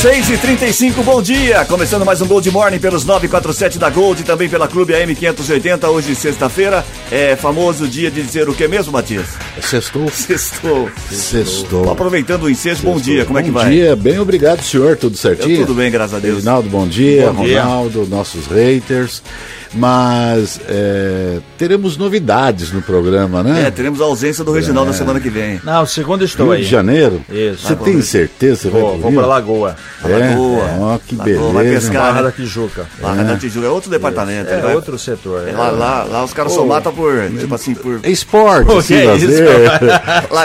6 e 35 bom dia! Começando mais um Gold Morning pelos 947 da Gold e também pela Clube AM 580, hoje sexta-feira. É famoso dia de dizer o que mesmo, Matias? Sextou. Sextou. Sextou. Aproveitando o ensejo, bom dia, como é que vai? Bom dia, bem obrigado, senhor, tudo certinho? Eu, tudo bem, graças a Deus. Reinaldo, bom dia, Bom dia. Ronaldo, nossos haters. Mas é, teremos novidades no programa, né? É, teremos a ausência do Reginaldo na semana que vem. Não, segundo estou Rio aí. de Janeiro? Isso. Você Vai tem certeza? Você vai Vou, vou Rio? pra Lagoa. É? Lagoa. Ó, que Lagoa, vai beleza. pescar. Barra né? da Tijuca. Barra da Tijuca é outro departamento. É vai- outro setor. é Lá, lá, lá os caras só matam por, tipo assim, por... É esporte, Pô, assim, que é é-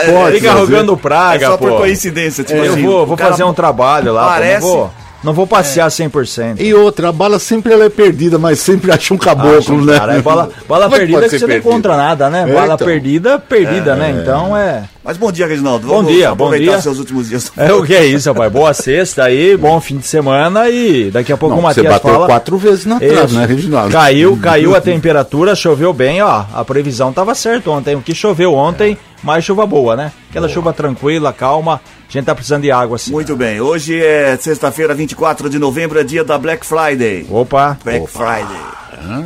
Esporte, Fica arrogando É praga, só pô. por coincidência, tipo eu assim. vou, o vou cara fazer um trabalho lá, Parece- não vou, passear 100%. E outra, a bala sempre ela é perdida, mas sempre acha um caboclo, Acho, né? cara, é bala, bala Como é que perdida você não perdida? encontra nada, né? É, Bala então. perdida, perdida, né? Então é. Mas bom dia, Reginaldo. Bom Vamos dia, bom aproveitar dia. seus últimos dias. É o que é isso, rapaz. Boa sexta aí, bom fim de semana e daqui a pouco Não, o você Matias bateu fala. quatro vezes na trave, né, Reginaldo? Caiu, caiu a temperatura, choveu bem, ó. A previsão tava certa ontem. O que choveu ontem, mais chuva boa, né? Aquela chuva tranquila, calma. A gente tá precisando de água assim. Muito bem, hoje é sexta-feira, 24 de novembro, é dia da Black Friday. Opa. Black Friday.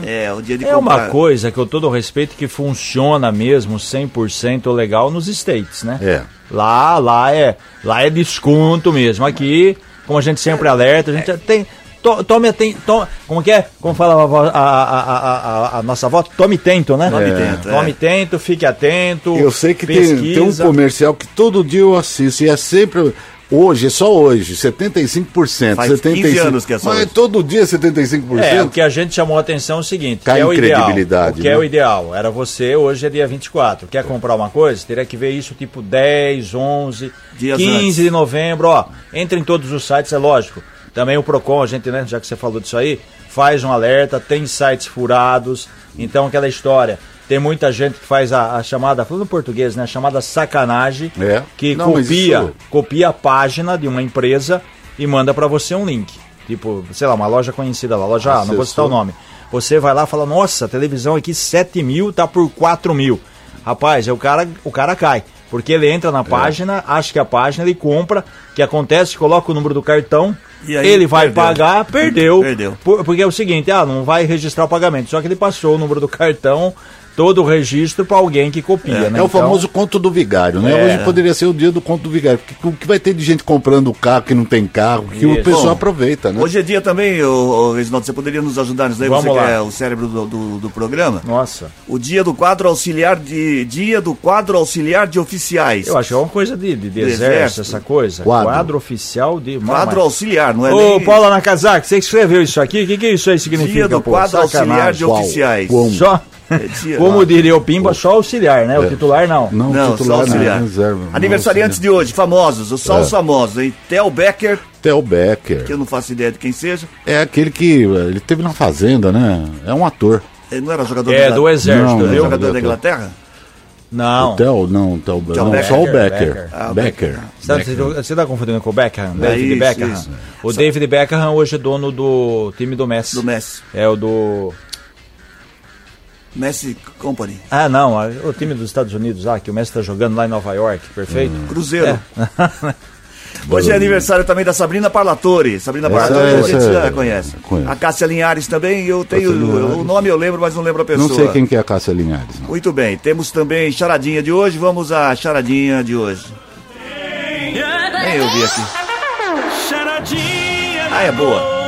É, o dia de É uma coisa que eu todo respeito que funciona mesmo 100% legal nos States, né? É. Lá, lá é, lá é desconto mesmo. Aqui, como a gente sempre alerta, a gente tem to- tome aten- to- como que é? Como fala a, a- a- a- nossa avó? Tome tento, né? Tome tento, é. Tome tento, fique atento. Eu sei que tem, tem um comercial que todo dia eu assisto e é sempre. Hoje, é só hoje, 75%. Faz 75, 15 anos que é só Mas hoje. todo dia 75%. É, o que a gente chamou a atenção é o seguinte, Cai que é em o ideal. credibilidade, O que é né? o ideal? Era você, hoje é dia 24. Quer comprar uma coisa? Teria que ver isso tipo 10, 11, Dias 15 antes. de novembro, ó. Entra em todos os sites, é lógico. Também o Procon, a gente, né, já que você falou disso aí, faz um alerta, tem sites furados. Então aquela história, tem muita gente que faz a, a chamada, falando português, né, a chamada sacanagem, É. que Não, copia, isso- copia a página de uma empresa e manda pra você um link. Tipo, sei lá, uma loja conhecida lá, loja A, não vou citar o Acessou. nome. Você vai lá e fala, nossa, a televisão aqui 7 mil tá por 4 mil. Rapaz, aí o cara, o cara cai. Porque ele entra É. na página, acha que a página, ele compra, o que acontece, coloca o número do cartão, aí, ele vai perdeu. pagar, perdeu. Perdeu. Por- porque é o seguinte, ah, não vai registrar o pagamento. Só que ele passou o número do cartão, todo o registro para alguém que copia, É, né? o Então, famoso conto do vigário, né? É. Hoje poderia ser o dia do conto do vigário. Porque o que vai ter de gente comprando carro que não tem carro, que o Isso. pessoal Bom, aproveita, né? Hoje é dia também, ô, ô, Reginaldo, você poderia nos ajudar nisso daí, Vamos você que lá. é o cérebro do, do, do programa. Nossa, O dia do quadro auxiliar de. Dia do quadro auxiliar de oficiais. eu acho que é uma coisa de, de, de Do exército, exército. essa coisa. Quadro. oficial de... Quadro auxiliar, não é Ô, nem Paula Nakazaki, você que escreveu isso aqui, o que, que isso aí significa? dia do pô? quadro auxiliar de Qual? oficiais. Qual? Só, É dia- como diria o Pimba, só auxiliar, né? O titular não. Não, Não, titular só auxiliar. não, reserva. Aniversariantes de hoje, famosos, os só os É. famosos, hein? Theo Becker, Theo Becker. que eu não faço ideia de quem seja. É aquele que. Ele teve na Fazenda, né? É um ator. Ele não era jogador É, da- do exército, Não, Não, viu? jogador da Inglaterra? Não. O Theo, não, Theo, não, Becker. só o Becker. Becker. Ah, o Becker. Você, Becker. tá- você tá confundindo com o Beckham? David isso, Beckham. isso. O David Beckham hoje é dono do time do Messi. Do Messi. É o do. Messi Company. Ah, não, o time dos Estados Unidos lá, que o Messi tá jogando lá em Nova York, perfeito? Cruzeiro. É. Hoje é aniversário também da Sabrina Parlatore. Sabrina Essa- Parlatore a gente essa- já conhece. conheço. A Cássia Linhares também, eu tenho. O nome eu lembro, mas não lembro a pessoa. Não sei quem que é a Cássia Linhares. Não. Muito bem, temos também charadinha de hoje. Vamos à charadinha de hoje. Nem eu vi aqui. Ah, é boa.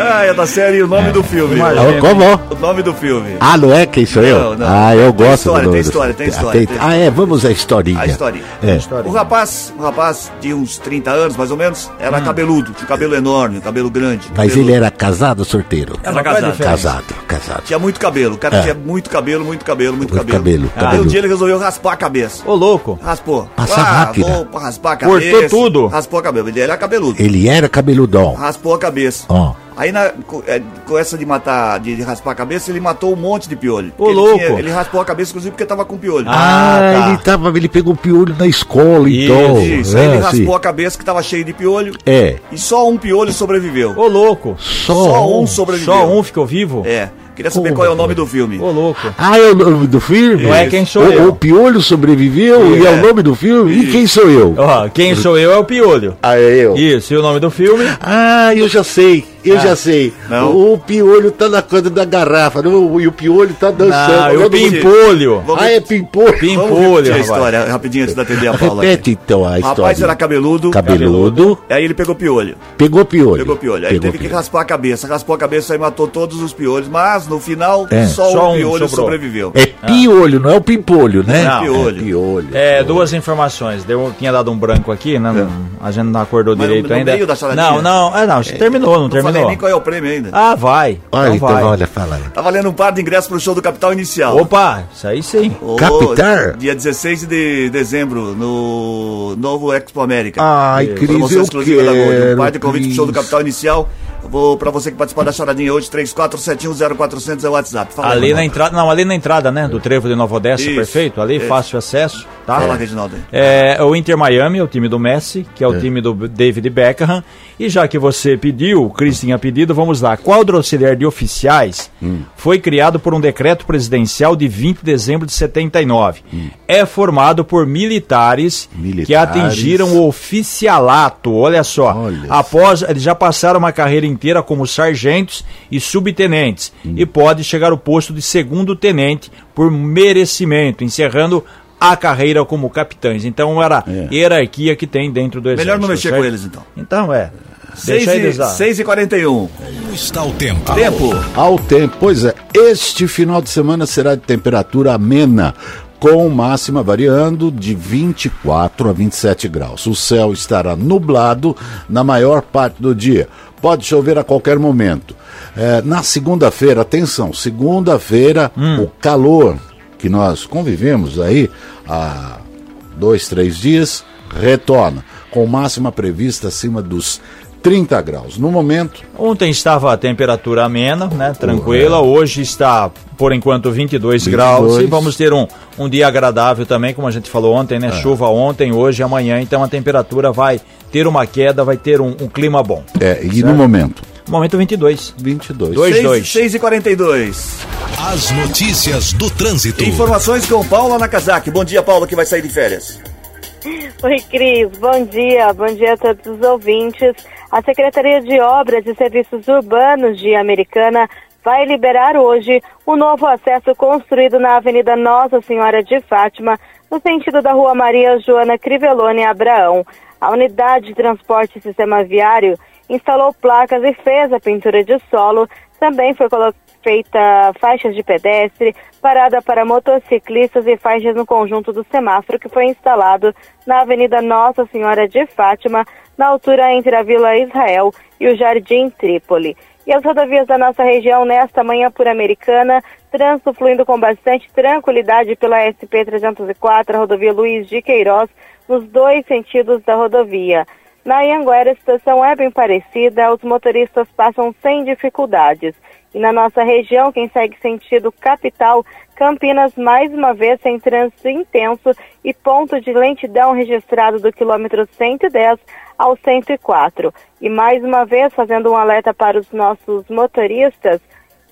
Ah, é da série O Nome do Filme. Imagina. Ah, como? O nome do filme. Ah, não é quem sou eu? Não, não. Ah, eu Tem gosto história, do tem do- história, tem história, tem Ah, é, vamos à historinha. A historinha. É. O rapaz, um rapaz de uns 30 anos, mais ou menos, era cabeludo, tinha um cabelo enorme, um cabelo grande. Hum. Mas ele era casado ou sorteiro? Era é casado. Casado, casado. Tinha muito cabelo, o cara É. tinha muito cabelo, muito cabelo, muito, Muito cabelo. cabelo, Aí um cabelo. dia ele resolveu raspar a cabeça. Ô, louco. Raspou. Passa ah, máquina. Vou raspar a Cortou cabeça. tudo. Raspou a cabeça. Ele era cabeludo. Ele era cabeludão. Raspou a cabeça. Ó. Aí na, com, é, com essa de matar, de, de raspar a cabeça, ele matou um monte de piolho. Ô, ele, louco. tinha- ele raspou a cabeça, inclusive, porque tava com piolho. Ah, Ah, tá. ele, tava, ele pegou piolho na escola, então. Isso, é, aí ele assim. raspou a cabeça que tava cheio de piolho. É, E só um piolho sobreviveu. Ô, louco. só, Só um. um sobreviveu. Só um ficou vivo? É. Queria saber Como qual é o nome do filme. Ô, louco. Ah, é o nome do filme? Não é quem sou o, eu. O Piolho sobreviveu e é o nome do filme? E quem sou eu? Ó, quem sou eu é o Piolho. Ah, é eu. Isso, e o nome do filme? Ah, eu já sei, eu Ah, já sei. não. O, o piolho tá na coisa da garrafa, não, e o piolho tá dançando. Não, o Pimpolho. Vamos- Ah, é pimpolho. Pimpolho, a história rapidinho antes de atender a Paula. Repete então a O história. rapaz era cabeludo. cabeludo, Aí ele pegou piolho. pegou piolho. Pegou piolho. Aí Pegou teve que piolho. raspar a cabeça. Raspou a cabeça e matou todos os piolhos. Mas no final, É. só, Só um um piolho sobrou. sobreviveu. É piolho, não é o pimpolho, né? Não. Piolho. É piolho. É, duas informações. Deu, tinha dado um branco aqui, né? Não- A gente não acordou Mas direito no ainda. meio da não, não, é, não, terminou, não, Não falei nem qual é o prêmio ainda. Ah, vai. Olha, então, vai. olha, fala aí. Tá valendo um par de ingressos pro show do Capital Inicial. Opa, isso aí sim. Ô, Capital? Dia 16 de dezembro, no novo Expo América. Ai. Cris, Promoção eu exclusiva da Gold. Um quero, par de convite pro show do. Capital Inicial. Vou pra você que participar da charadinha hoje, 34710400 é o WhatsApp. Fala aí, Ali na Ronaldo. entrada, não, ali na entrada, né, do trevo de Nova Odessa, Isso, perfeito, ali, isso. fácil acesso, tá? Fala, Reginaldo. aí. É, o Inter Miami é o time do Messi, que é o time do David Beckham. E já que você pediu, o Chris tinha pedido, vamos lá. Quadro auxiliar de oficiais foi criado por um decreto presidencial de 20 de dezembro de 79. É formado por militares, que Militares. atingiram o oficialato. Olha só. Olha Após, eles já passaram uma carreira inteira como sargentos e subtenentes. E pode chegar ao posto de segundo tenente por merecimento, encerrando a carreira como capitães. Então era É. hierarquia que tem dentro do exército. Melhor não mexer certo? com eles, então. Então é. 6 Deixa eles e, lá. 6 e 41. Como está o tempo? Tempo. Ao tempo, pois é, este final de semana será de temperatura amena, com máxima variando de 24 a 27 graus. O céu estará nublado na maior parte do dia. Pode chover a qualquer momento. É, na segunda-feira, atenção, segunda-feira, o calor que nós convivemos aí há dois, três dias, retorna, com máxima prevista acima dos 30 graus. No momento, Ontem estava a temperatura amena, né? Tranquila. Hoje está, por enquanto, 22, 22. graus. E vamos ter um, um dia agradável também, como a gente falou ontem, né? Chuva ontem, hoje e amanhã. Então a temperatura vai ter uma queda, vai ter um, um clima bom. é, e no momento, Momento 22. 22. Dois. 6, dois. 6 e 42. As notícias do trânsito. Informações com Paula Nakazaki. Bom dia, Paula, que vai sair de férias. Oi, Cris. Bom dia. Bom dia a todos os ouvintes. A Secretaria de Obras e Serviços Urbanos de Americana vai liberar hoje um novo acesso construído na Avenida Nossa Senhora de Fátima, no sentido da Rua Maria Joana Crivellone Abraão. A unidade de transporte e sistema viário instalou placas e fez a pintura de solo. Também foi feita faixas de pedestre, parada para motociclistas e faixas no conjunto do semáforo que foi instalado na Avenida Nossa Senhora de Fátima, na altura entre a Vila Israel e o Jardim Trípoli. E as rodovias da nossa região nesta manhã por Americana, trânsito fluindo com bastante tranquilidade pela SP-304, a rodovia Luiz de Queiroz, nos dois sentidos da rodovia. Na Ianguera, a situação é bem parecida, os motoristas passam sem dificuldades. E na nossa região, quem segue sentido capital, Campinas, mais uma vez, sem trânsito intenso e ponto de lentidão registrado do quilômetro 110 ao 104. E mais uma vez, fazendo um alerta para os nossos motoristas,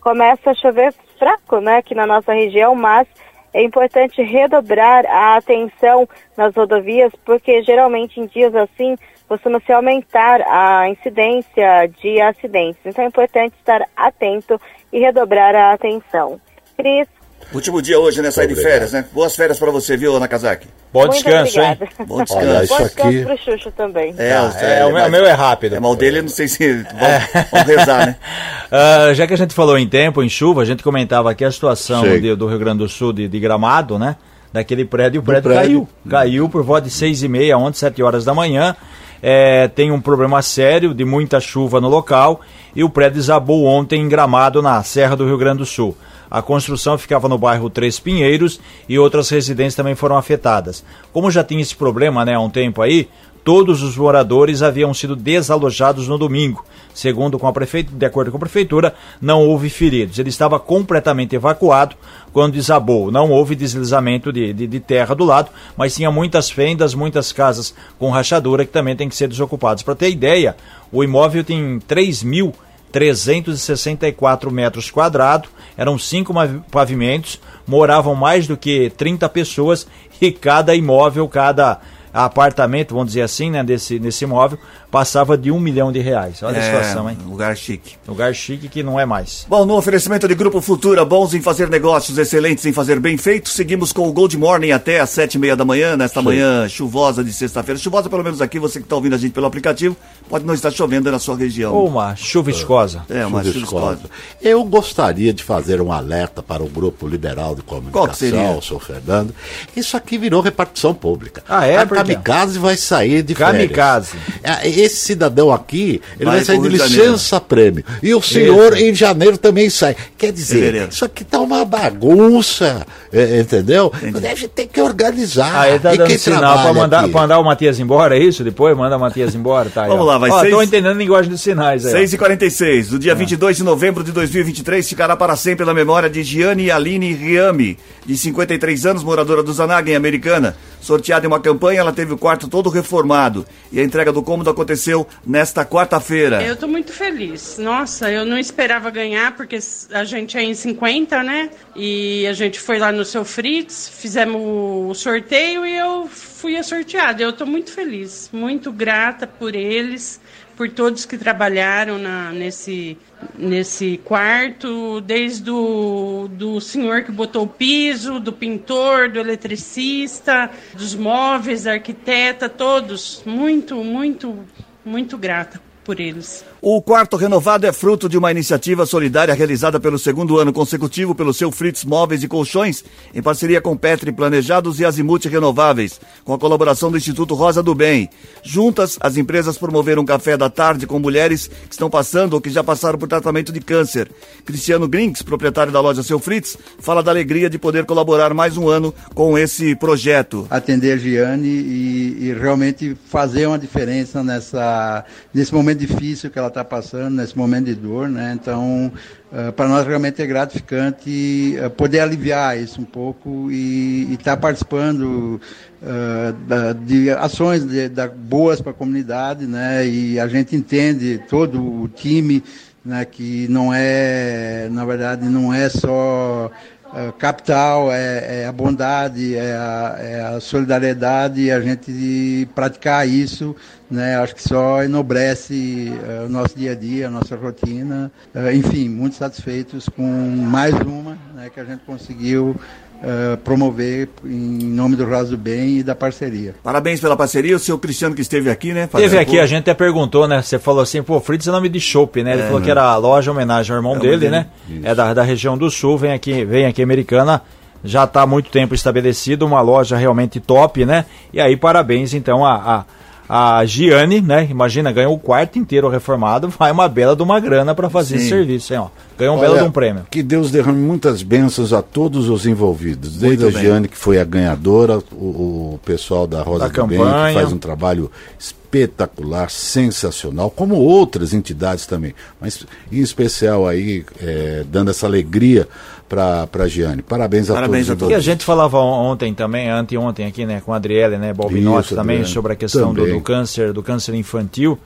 começa a chover fraco, né, aqui na nossa região, mas é importante redobrar a atenção nas rodovias, porque geralmente em dias assim costuma-se aumentar a incidência de acidentes. Então é importante estar atento e redobrar a atenção. Cris, Último dia hoje, né? Sair de férias, né? Boas férias pra você, viu, Nakazaki? Bom muito descanso, hein? obrigada. Bom Olha, descanso. isso Bom aqui- descanso pro Xuxo também. É, Ah, os- é, o meu- mas- o meu é rápido. É, mas o dele, não sei se. Vamos, vamos rezar, né? Ah, já que a gente falou em tempo, em chuva, a gente comentava aqui a situação de- do Rio Grande do Sul de, de Gramado, né? Daquele prédio, o prédio, prédio. caiu. Caiu por volta de seis e meia, ontem, sete horas da manhã. É, tem um problema sério de muita chuva no local e o prédio desabou ontem em Gramado, na Serra do Rio Grande do Sul. A construção ficava no bairro Três Pinheiros e outras residências também foram afetadas. Como já tinha esse problema né, há um tempo aí, todos os moradores haviam sido desalojados no domingo. Segundo com a prefeitura, de acordo com a prefeitura, não houve feridos. Ele estava completamente evacuado quando desabou. Não houve deslizamento de, de, de terra do lado, mas tinha muitas fendas, muitas casas com rachadura que também têm que ser desocupadas. Para ter ideia, o imóvel tem 3 mil 364 metros quadrados, eram cinco pavimentos, moravam mais do que 30 pessoas e cada imóvel, cada apartamento, vamos dizer assim, né, desse, desse imóvel, passava de um milhão de reais. Olha é, a situação, hein? Lugar chique. Lugar chique que não é mais. Bom, no oferecimento de Grupo Futura, bons em fazer negócios, excelentes em fazer bem feito, seguimos com o Gold Morning até às sete e meia da manhã, nesta Sim. manhã chuvosa de sexta-feira. Chuvosa pelo menos aqui, você que está ouvindo a gente pelo aplicativo, pode não estar chovendo na sua região. Ou uma chuva escosa. É, uma chuva escosa. Eu gostaria de fazer um alerta para o Grupo Liberal de Comunicação, o senhor Fernando. Isso aqui virou repartição pública. Ah, é? A kamikaze vai sair de férias. Kamikaze. É, esse cidadão aqui, ele vai, vai sair de licença-prêmio. E o senhor em janeiro também sai. Quer dizer, Fevereiro. isso aqui tá uma bagunça, é, entendeu? Entendi. Deve ter que organizar. Aí ah, tá e dando sinal para mandar, pra mandar o Matias embora, é isso? Depois manda o Matias embora, tá? Vamos lá, vai ser. Estou entendendo a linguagem dos sinais aí. 6h46, do dia ah. 22 de novembro de 2023, ficará para sempre na memória de Gianni Aline Riami, de 53 anos, moradora do Zanaga, em Americana. Sorteada em uma campanha, ela teve o quarto todo reformado. E a entrega do cômodo aconteceu nesta quarta-feira. Eu estou muito feliz. Nossa, eu não esperava ganhar, porque a gente é em 50, né? E a gente foi lá no seu Fritz, fizemos o sorteio e eu fui a sorteada. Eu estou muito feliz, muito grata por eles por todos que trabalharam na, nesse, nesse quarto, desde o do senhor que botou o piso, do pintor, do eletricista, dos móveis, da arquiteta, todos. Muito, muito, muito grata por eles. O quarto renovado é fruto de uma iniciativa solidária realizada pelo segundo ano consecutivo pelo seu Fritz Móveis e Colchões, em parceria com Petri Planejados e Azimuth Renováveis, com a colaboração do Instituto Rosa do Bem. Juntas, as empresas promoveram um café da tarde com mulheres que estão passando ou que já passaram por tratamento de câncer. Cristiano Grinks, proprietário da loja Seu Fritz, fala da alegria de poder colaborar mais um ano com esse projeto. Atender a Giane e, e realmente fazer uma diferença nessa, nesse momento difícil que ela está passando, nesse momento de dor, né? Então, uh, para nós realmente é gratificante uh, poder aliviar isso um pouco e estar tá participando uh, da, de ações de, da, boas para a comunidade, né? E a gente entende todo o time, né? Que não é, na verdade, não é só é, capital, é, é, a bondade, é a, é a, solidariedade e a gente praticar isso, né, acho que só enobrece uh, o nosso dia a dia, a nossa rotina. Uh, enfim, muito satisfeitos com mais uma né, que a gente conseguiu uh, promover em nome do Raso do Bem e da parceria. Parabéns pela parceria, o seu Cristiano que esteve aqui, né? Esteve aqui, a gente até perguntou, né? Você falou assim, pô, Fritz é nome de chopp, né? Ele é, falou né? que era a loja homenagem ao irmão é dele, dele, né? Isso. É da, da região do sul, vem aqui, vem aqui americana já está há muito tempo estabelecido, uma loja realmente top, né? E aí, parabéns então a, a, a Giane, né? Imagina, ganhou o quarto inteiro reformado, vai uma bela de uma grana para fazer Sim. esse serviço, hein, ó. Ganhou um Olha, belo de um prêmio. Que Deus derrame muitas bênçãos a todos os envolvidos. Desde Muito a Giane, que foi a ganhadora, o, o pessoal da Rosa da do campanha. Bem, que faz um trabalho espetacular, sensacional, como outras entidades também. Mas em especial aí, é, dando essa alegria para a Giane. Parabéns a Parabéns todos. A todos. E a gente falava ontem também, anteontem aqui, né, com a Adriele, né, Balbinotti também, Adriane. sobre a questão do, do, câncer, do câncer infantil.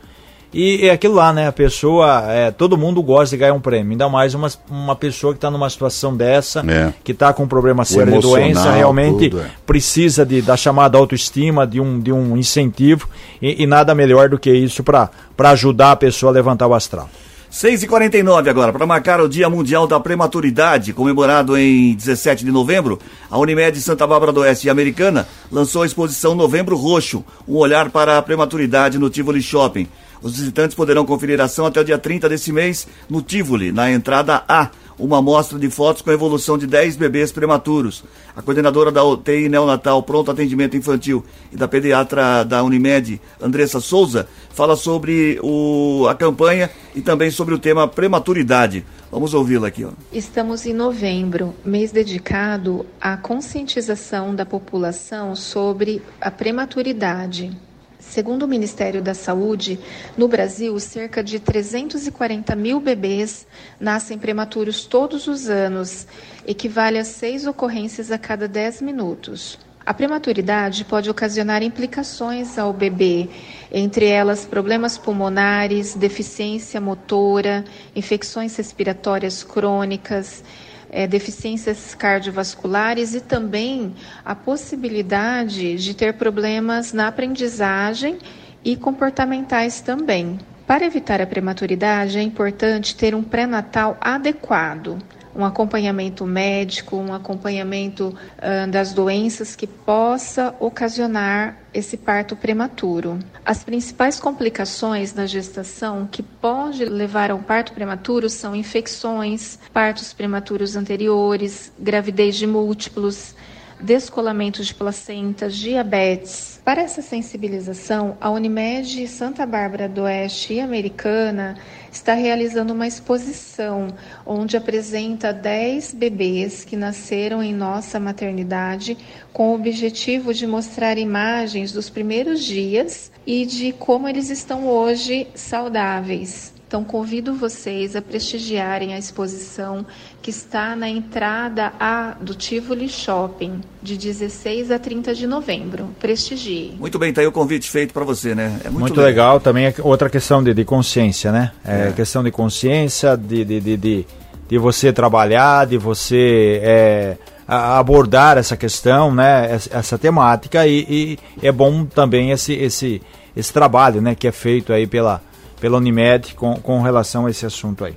E é aquilo lá, né? A pessoa, é, todo mundo gosta de ganhar um prêmio, ainda mais uma, uma pessoa que está numa situação dessa, é. que está com um problema sério de doença, realmente tudo, é. precisa de, da chamada autoestima, de um, de um incentivo, e, e nada melhor do que isso para ajudar a pessoa a levantar o astral. 6h49 agora, para marcar o Dia Mundial da Prematuridade, comemorado em 17 de novembro, a Unimed Santa Bárbara do Oeste Americana lançou a exposição Novembro Roxo, um olhar para a prematuridade no Tivoli Shopping. Os visitantes poderão conferir a ação até o dia 30 desse mês no Tivoli, na entrada A, uma amostra de fotos com a evolução de 10 bebês prematuros. A coordenadora da UTI Neonatal Pronto Atendimento Infantil e da pediatra da Unimed, Andressa Souza, fala sobre o, a campanha e também sobre o tema prematuridade. Vamos ouvi-la aqui. Ó. Estamos em novembro, mês dedicado à conscientização da população sobre a prematuridade Segundo o Ministério da Saúde, no Brasil, cerca de 340 mil bebês nascem prematuros todos os anos, equivale a seis ocorrências a cada 10 minutos. A prematuridade pode ocasionar implicações ao bebê, entre elas problemas pulmonares, deficiência motora, infecções respiratórias crônicas, é, deficiências cardiovasculares e também a possibilidade de ter problemas na aprendizagem e comportamentais também. Para evitar a prematuridade, é importante ter um pré-natal adequado um acompanhamento médico, um acompanhamento uh, das doenças que possa ocasionar esse parto prematuro. As principais complicações da gestação que pode levar ao parto prematuro são infecções, partos prematuros anteriores, gravidez de múltiplos, descolamento de placentas, diabetes. Para essa sensibilização, a Unimed Santa Bárbara do Oeste e Americana está realizando uma exposição onde apresenta 10 bebês que nasceram em nossa maternidade com o objetivo de mostrar imagens dos primeiros dias e de como eles estão hoje saudáveis. Então, convido vocês a prestigiarem a exposição que está na entrada A do Tivoli Shopping, de 16 a 30 de novembro. Prestigie. Muito bem, tá aí o convite feito para você, né? É muito, muito legal. legal. Também é outra questão de, de consciência, né? É, é, questão de consciência, de, de, de, de, de você trabalhar, de você é, abordar essa questão, né? Essa, essa temática e, e, é bom também esse, esse, esse trabalho, né? Que é feito aí pela pela Unimed com, com relação a esse assunto aí.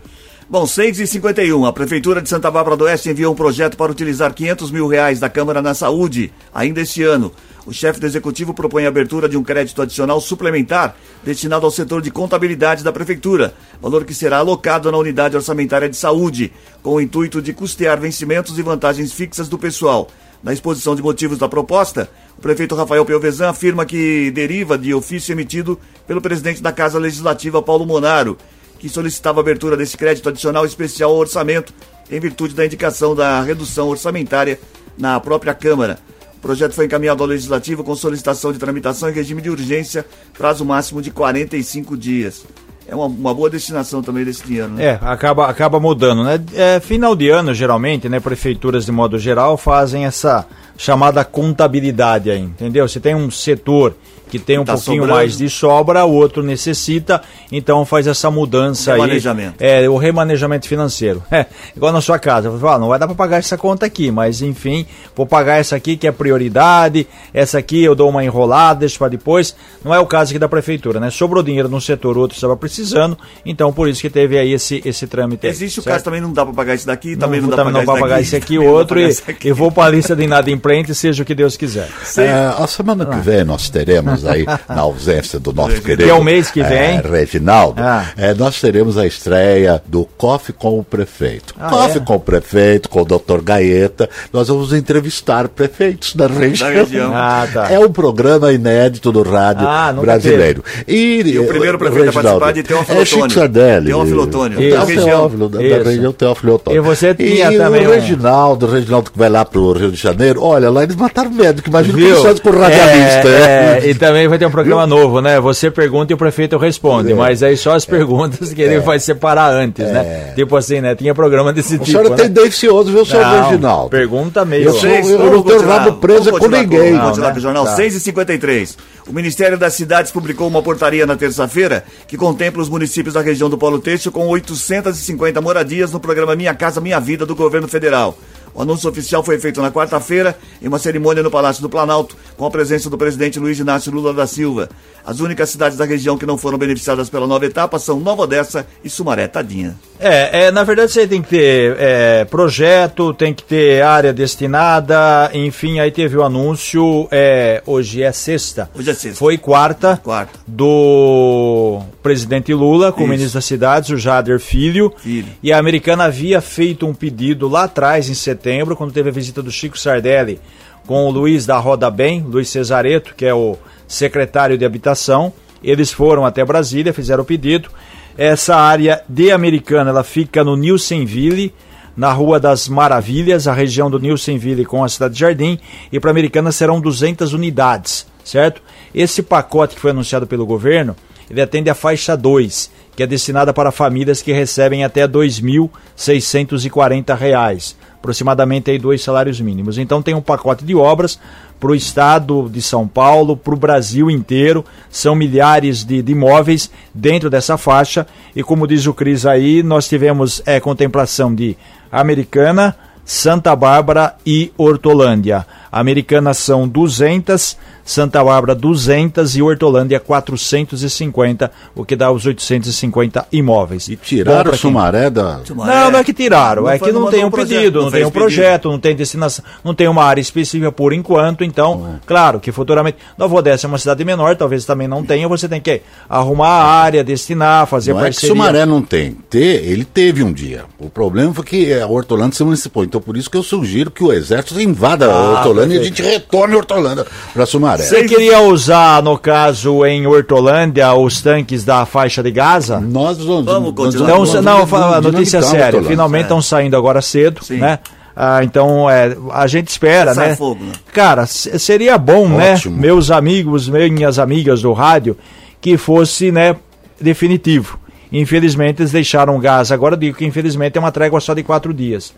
Bom, 6 e 51 a Prefeitura de Santa Bárbara do Oeste enviou um projeto para utilizar 500 mil reais da Câmara na Saúde, ainda este ano. O chefe do Executivo propõe a abertura de um crédito adicional suplementar destinado ao setor de contabilidade da Prefeitura, valor que será alocado na unidade orçamentária de saúde, com o intuito de custear vencimentos e vantagens fixas do pessoal. Na exposição de motivos da proposta, o prefeito Rafael Piovesan afirma que deriva de ofício emitido pelo presidente da Casa Legislativa, Paulo Monaro, que solicitava a abertura desse crédito adicional especial ao orçamento, em virtude da indicação da redução orçamentária na própria Câmara. O projeto foi encaminhado ao Legislativo com solicitação de tramitação em regime de urgência, prazo máximo de 45 dias é uma, uma, boa destinação também desse dinheiro. Né? É, acaba, acaba mudando, né? É, final de ano, geralmente, né? Prefeituras de modo geral fazem essa chamada contabilidade aí, entendeu? Você tem um setor que tem um tá pouquinho sobrando. mais de sobra, o outro necessita, então faz essa mudança o remanejamento. aí. É, o remanejamento financeiro. É, igual na sua casa. Você fala, ah, não vai dar para pagar essa conta aqui, mas enfim, vou pagar essa aqui que é prioridade, essa aqui eu dou uma enrolada, deixo para depois. Não é o caso aqui da prefeitura, né? Sobrou dinheiro num setor, outro estava precisando, então por isso que teve aí esse, esse trâmite. Existe certo? o caso também não dá para pagar esse daqui, também não, não dá para pagar, pagar esse aqui, outro, e, e vou para a lista de inadimplente, seja o que Deus quiser. É, a semana que vem nós teremos aí, na ausência do nosso querido. Que é o mês que vem. É, Reginaldo, ah. é, nós teremos a estreia do Coffee com o Prefeito. Ah, Coffee é? com o Prefeito, com o Dr. Gaeta. Nós vamos entrevistar prefeitos da região. Da região. Ah, tá. É um programa inédito do rádio ah, brasileiro. E, e, o primeiro prefeito Reginaldo, a participar de Teófilo É Chico Sardelli. Teófilo Otônio. É o da, da região Teófilo Otônio. E você tinha e também o Reginaldo, o Reginaldo que vai lá pro Rio de Janeiro, olha, lá eles mataram médico, imagina Viu? que com radialista. É, é, e também vai ter um programa novo, né? Você pergunta e o prefeito responde, é. mas aí só as perguntas que ele é. vai separar antes, né? É. Tipo assim, né? Tinha programa desse o tipo. A senhora né? tem delicioso, viu, seu não, Reginaldo? Pergunta meio. Eu, sou, eu, eu não tenho rabo preso com ninguém. Vamos continuar com o jornal tá. 6h53. O Ministério das Cidades publicou uma portaria na terça-feira que contempla os municípios da região do Polo Têxtil com 850 moradias no programa Minha Casa Minha Vida do governo federal. O anúncio oficial foi feito na quarta-feira em uma cerimônia no Palácio do Planalto, com a presença do presidente Luiz Inácio Lula da Silva. As únicas cidades da região que não foram beneficiadas pela nova etapa são Nova Odessa e Sumaré Tadinha. É, é na verdade você tem que ter é, projeto, tem que ter área destinada, enfim, aí teve o anúncio, é, hoje é sexta. Hoje é sexta. Foi quarta, quarta. do presidente Lula com Isso. o ministro das cidades, o Jader Filho, Filho. E a americana havia feito um pedido lá atrás, em setembro setembro, quando teve a visita do Chico Sardelli com o Luiz da Roda Bem, Luiz Cesareto, que é o secretário de Habitação. Eles foram até Brasília, fizeram o pedido. Essa área de Americana, ela fica no Nilsenville, na Rua das Maravilhas, a região do Nilsenville com a cidade de Jardim, e para Americana serão 200 unidades. certo? Esse pacote que foi anunciado pelo governo, ele atende a faixa 2, que é destinada para famílias que recebem até R$ 2.640, aproximadamente aí dois salários mínimos. Então tem um pacote de obras para o estado de São Paulo, para o Brasil inteiro. São milhares de, de, imóveis dentro dessa faixa. E como diz o Cris aí, nós tivemos é, contemplação de Americana, Santa Bárbara e Hortolândia. Americana são 200, Santa Bárbara 200 e Hortolândia 450, o que dá os 850 imóveis. E tiraram o Sumaré da. Não, não é que tiraram, não é que não tem um pedido, não, não tem um projeto, não tem destinação, não tem uma área específica por enquanto, então, é. claro que futuramente. Nova Odessa é uma cidade menor, talvez também não tenha, você tem que arrumar a área, destinar, fazer não parceria. É que Sumaré não tem. Ter, ele teve um dia. O problema foi que a Hortolândia se municipou. Então por isso que eu sugiro que o exército invada ah, a Hortolândia e a gente retorne a Hortolândia para Sumaré. Você queria usar, no caso, em Hortolândia, os tanques da faixa de Gaza? Nós vamos, vamos continuar. Não, não, não fala, notícia séria. Finalmente estão é. saindo agora cedo, Sim. né? Ah, então, é, a gente espera, Sai né? Fogo, né? Cara, seria bom, né? Ótimo. né? Meus amigos, minhas amigas do rádio, que fosse, né, definitivo. Infelizmente, eles deixaram o gás. Agora digo que, infelizmente, é uma trégua só de quatro dias.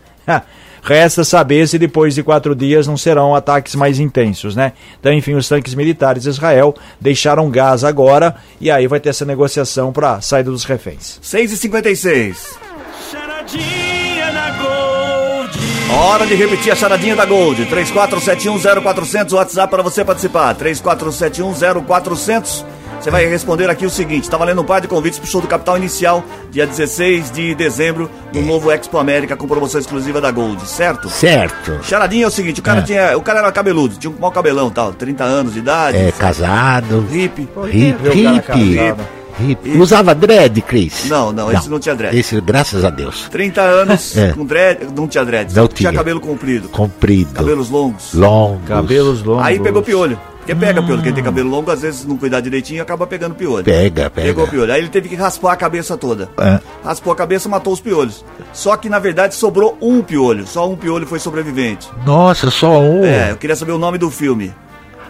Resta saber se depois de quatro dias não serão ataques mais intensos, né? Então, enfim, os tanques militares de Israel deixaram gás agora e aí vai ter essa negociação para saída dos reféns. 6h56. Charadinha da Gold. Hora de repetir a charadinha da Gold. 34710400, WhatsApp para você participar. 34710400. Você vai responder aqui o seguinte: está valendo um par de convites pro show do Capital Inicial, dia 16 de dezembro, no novo Expo América, com promoção exclusiva da Gold, certo? Certo. Charadinha é o seguinte: o cara, é. tinha, o cara era cabeludo, tinha um mau cabelão tal, 30 anos de idade. É, casado. Hippie. Hippie. Hippie. Hippie. Usava dread, Cris? Não, não, esse não tinha dread. Esse, graças a Deus. 30 anos é. com dread, não tinha dread. Não tinha. Tinha cabelo comprido. Comprido. Cabelos longos. Longos. Cabelos longos. Aí pegou piolho. Porque pega piolho, quem tem cabelo longo, às vezes não cuidar direitinho acaba pegando piolho. Pega, pega. Pegou piolho. Aí ele teve que raspar a cabeça toda. É. Raspou a cabeça matou os piolhos. Só que na verdade sobrou um piolho. Só um piolho foi sobrevivente. Nossa, só um. É, eu queria saber o nome do filme.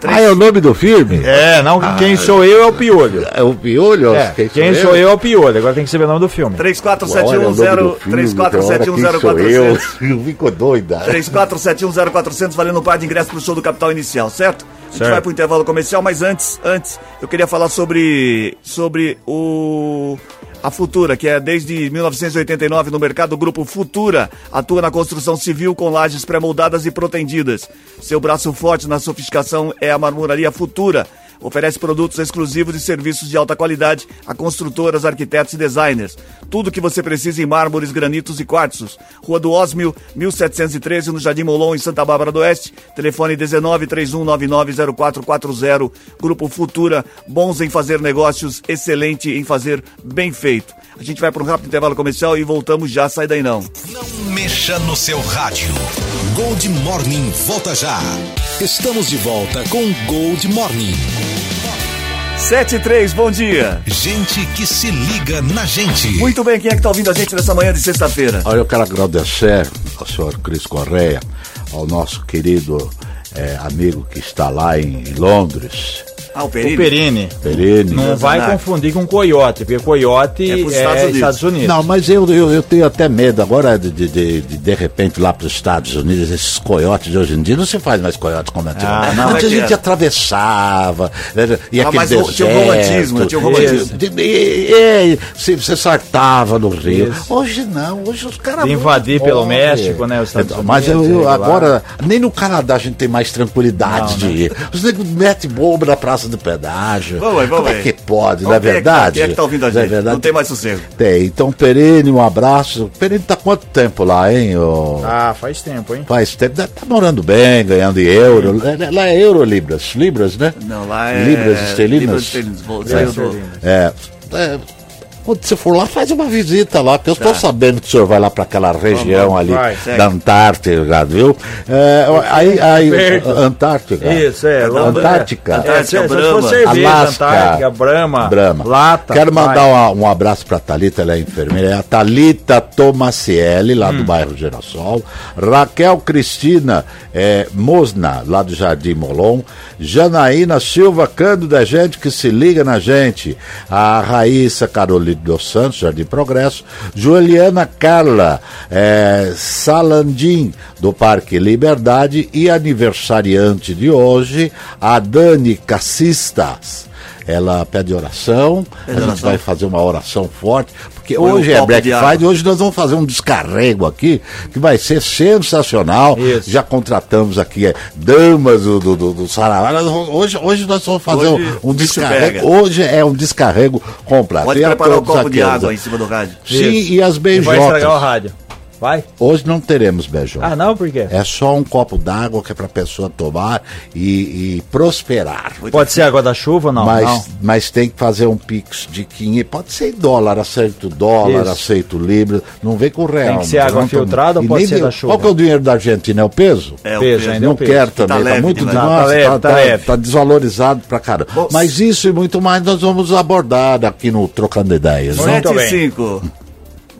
Três... Ah, é o nome do filme? É, não, ah, quem sou eu é o Piolho. É o Piolho? É, quem, quem sou, eu? eu é o Piolho, agora tem que saber o nome do filme. 34710400. Ficou doida. 34710400, valendo um par de ingressos pro show do Capital Inicial, certo? A gente vai pro intervalo comercial, mas antes, antes, eu queria falar sobre, sobre o a Futura, que é desde 1989 no mercado, o grupo Futura atua na construção civil com lajes pré-moldadas e protendidas. Seu braço forte na sofisticação é a marmoraria Futura oferece produtos exclusivos e serviços de alta qualidade a construtoras, arquitetos e designers. Tudo o que você precisa em mármores, granitos e quartzos. Rua do Osmio, 1713, no Jardim Molon, em Santa Bárbara do Oeste. Telefone 19 31990440. Grupo Futura, bons em fazer negócios, excelente em fazer bem feito. A gente vai para um rápido intervalo comercial e voltamos já. Sai daí não. Não mexa no seu rádio. Gold Morning volta já. Estamos de volta com Gold Morning. 73, bom dia. Gente que se liga na gente. Muito bem, quem é que tá ouvindo a gente nessa manhã de sexta-feira? Olha, eu quero agradecer ao senhor Cris Correia, ao nosso querido é, amigo que está lá em Londres, ah, o Perini? O Perini. Perini. Não vai confundir com Coyote, porque Coyote é, é Estados, Unidos. Estados, Unidos. Não, mas eu, eu, eu, tenho até medo agora de, de, de, de, de repente lá para os Estados Unidos, esses coiotes de hoje em dia, não se faz mais coiotes como antigamente. Ah, não, Antes a gente atravessava, e ah, mas deserto, tinha um romantismo, tinha um romantismo. você, você sartava no Rio. Isso. Hoje não, hoje os caras... Invadir pelo México, né, os Estados Unidos. Mas eu, eu agora, nem no Canadá a gente tem mais tranquilidade não, de né? ir. Os negros metem bomba na Praça do pedágio. Vamos aí, vamos Como é que pode, não é verdade? Quem é que tá ouvindo a é gente? É não tem mais sossego. Tem. Então, Perene, um abraço. Perene tá quanto tempo lá, hein? O... Ah, faz tempo, hein? Faz tempo. Tá morando bem, ganhando em euro. Lá é euro Libras. Libras, né? Não, lá é. Libras esterlinas. Libras esterlinas. É. é. é quando você for lá, faz uma visita lá, que eu estou sabendo que o senhor vai lá para aquela região ali vai, da Antártica, viu? É, aí, aí, Perto. Antártica. Isso, é. Antártica. É, se, se Brahma. cerveja, Alasca. Antártica, Brahma, Brahma. Lata. Quero mandar uma- um abraço para a Thalita, ela é enfermeira. É a Thalita Tomacielli, lá Hum. do bairro Girassol. Raquel Cristina é, Mosna, lá do Jardim Molon. Janaína Silva Cândido, é gente que se liga na gente. A Raíssa Carolina dos Santos, Jardim Progresso. Juliana Carla é, Salandim, do Parque Liberdade. E aniversariante de hoje, a Dani Cassistas. Ela pede oração, a gente oração. vai fazer uma oração forte, hoje é Black. Friday, hoje nós vamos fazer um descarrego aqui, que vai ser sensacional. Isso. Já contratamos aqui é, damas do, do, do, do Saravá. Hoje, hoje nós vamos fazer Hoje um, um descarrego. pega. Hoje é um descarrego completo. Pode E preparar um copo de água em cima do rádio. Sim, Isso. e as E vai beijotas. estragar o rádio. Vai? Hoje não teremos beijotas. Ah, não? Por quê? É só um copo d'água que é para a pessoa tomar e, e prosperar. Pode ser água da chuva ou não? mas, não. mas tem que fazer um pix de 500. Pode ser em dólar, aceito dólar, Isso. aceito libra. Não vem com real. Tem que ser água filtrada ou pode nem ser da chuva? Qual que é o dinheiro da Argentina? É o peso? É, o Peso, peso. ainda é não o peso. quero Tá também, tá, leve muito demais. nossa, Tá leve, tá, tá tá- leve. tá desvalorizado pra caramba. Bom, Mas isso e muito mais nós vamos abordar aqui no Trocando Ideias. né?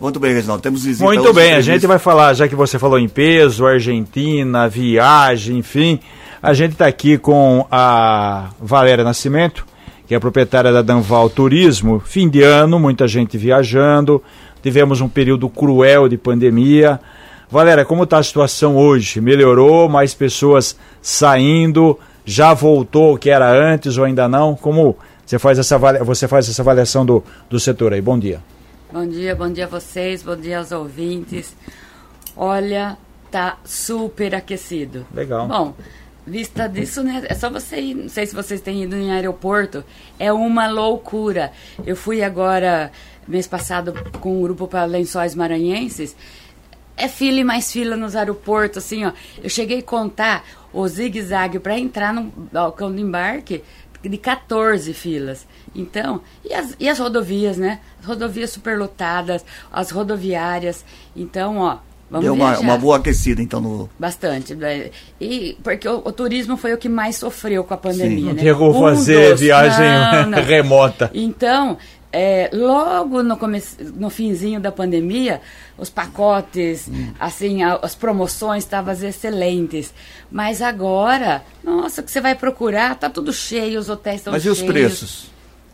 Muito 7 bem. 5. Muito bem, Reginaldo. Temos visita Muito bem, a gente vai falar, já que você falou em peso, Argentina, viagem, enfim. A gente está aqui com a Valéria Nascimento, que é proprietária da Danval Turismo. Fim de ano, muita gente viajando. Tivemos um período cruel de pandemia. Valéria, como está a situação hoje? Melhorou? Mais pessoas saindo? Já voltou o que era antes ou ainda não? Como você faz essa, você faz essa avaliação do, do setor aí? Bom dia. Bom dia, bom dia a vocês, bom dia aos ouvintes. Olha, tá super aquecido. Legal. Bom, vista disso, né? É só você ir. Não sei se vocês têm ido em aeroporto. É uma loucura. Eu fui agora, mês passado, com um grupo para lençóis maranhenses. É fila e mais fila nos aeroportos, assim, ó. Eu cheguei a contar o zigue-zague para entrar no balcão do embarque de 14 filas. Então, e as, e as rodovias, né? As rodovias superlotadas, as rodoviárias. Então, ó, vamos Deu uma, uma boa aquecida, então, no. Bastante. né? E porque o, o turismo foi o que mais sofreu com a pandemia, Não né? tinha como Um fazer dos- viagem Não, não. remota. Então, é, logo no, no finzinho da pandemia, os pacotes, Hum. assim, a- as promoções estavam excelentes. Mas agora, nossa, o que você vai procurar, tá tudo cheio, os hotéis estão Mas e cheios. os preços?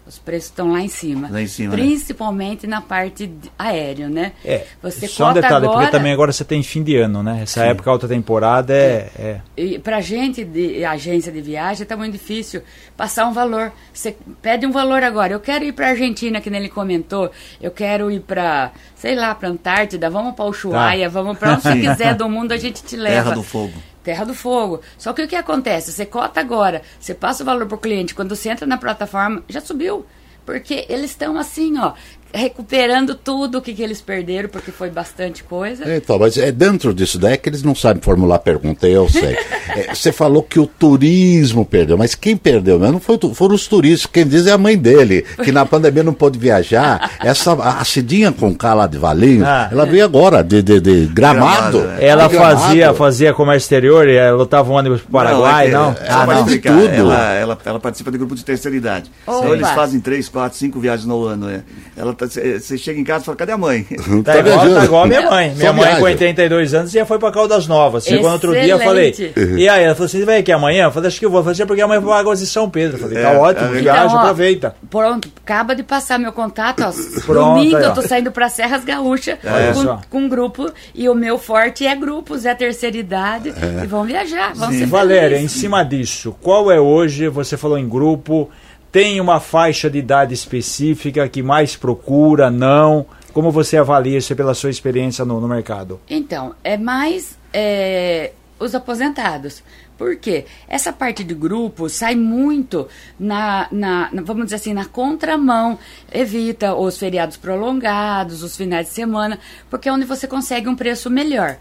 Os preços estão lá em cima. Lá em cima, né? Principalmente na parte aérea, né? É, Você só um detalhe, agora... porque também agora você tem fim de ano, né? Essa época alta temporada é, é- E pra gente de agência de viagem tá muito difícil passar um valor. Você pede um valor agora. Eu quero ir pra Argentina, que nem ele comentou. Eu quero ir pra, sei lá, pra Antártida. Vamos pra Ushuaia, vamos pra onde você Sim. quiser do mundo, a gente te leva. Terra do Fogo. Terra do Fogo. Só que o que acontece? Você cota agora, você passa o valor pro cliente, quando você entra na plataforma, já subiu. Porque eles estão assim, ó, recuperando tudo o que, que eles perderam, porque foi bastante coisa. Então, mas é dentro disso daí que eles não sabem formular pergunta, eu sei. É, você falou que o turismo perdeu, mas quem perdeu mesmo não foi, o foram os turistas. Quem diz é a mãe dele, que na pandemia não pôde viajar. Essa, a Cidinha com K lá de Valinho, Ah. ela veio agora de, de, de gramado. Gramado, é. Ela Gramado. fazia, fazia comércio exterior, e ela lotava um ônibus pro Paraguai, não? é que- Ah, só pra não. Tudo. Ela, ela, ela participa de grupo de terceira idade. Opa. Então eles fazem três, quatro, cinco viagens no ano. É. Ela tá- Você chega em casa e fala, cadê a mãe? Tá, igual, viajando. tá igual a minha mãe. Só Minha mãe, viaja. com 82 anos, já foi pra Caldas Novas. Chegou no outro dia, eu falei. E aí, ela falou assim: vem aqui amanhã? Eu falei, acho que eu vou fazer porque amanhã vou pra Águas de São Pedro. Eu falei, tá É, ótimo, é, viagem, Então, ó, aproveita. Pronto, acaba de passar meu contato, ó. Pronto, Domingo aí, ó. eu tô saindo pra Serras Gaúcha Olha só. com, com um grupo e o meu forte é grupos, é terceira idade e vão viajar, vão ser Valéria, em cima disso, qual é hoje, você falou em grupo, tem uma faixa de idade específica que mais procura, não? Como você avalia isso pela sua experiência no, no mercado? Então, é mais é, os aposentados. Por quê? Essa parte de grupo sai muito na, na- vamos dizer assim, na contramão. Evita os feriados prolongados, os finais de semana, porque é onde você consegue um preço melhor.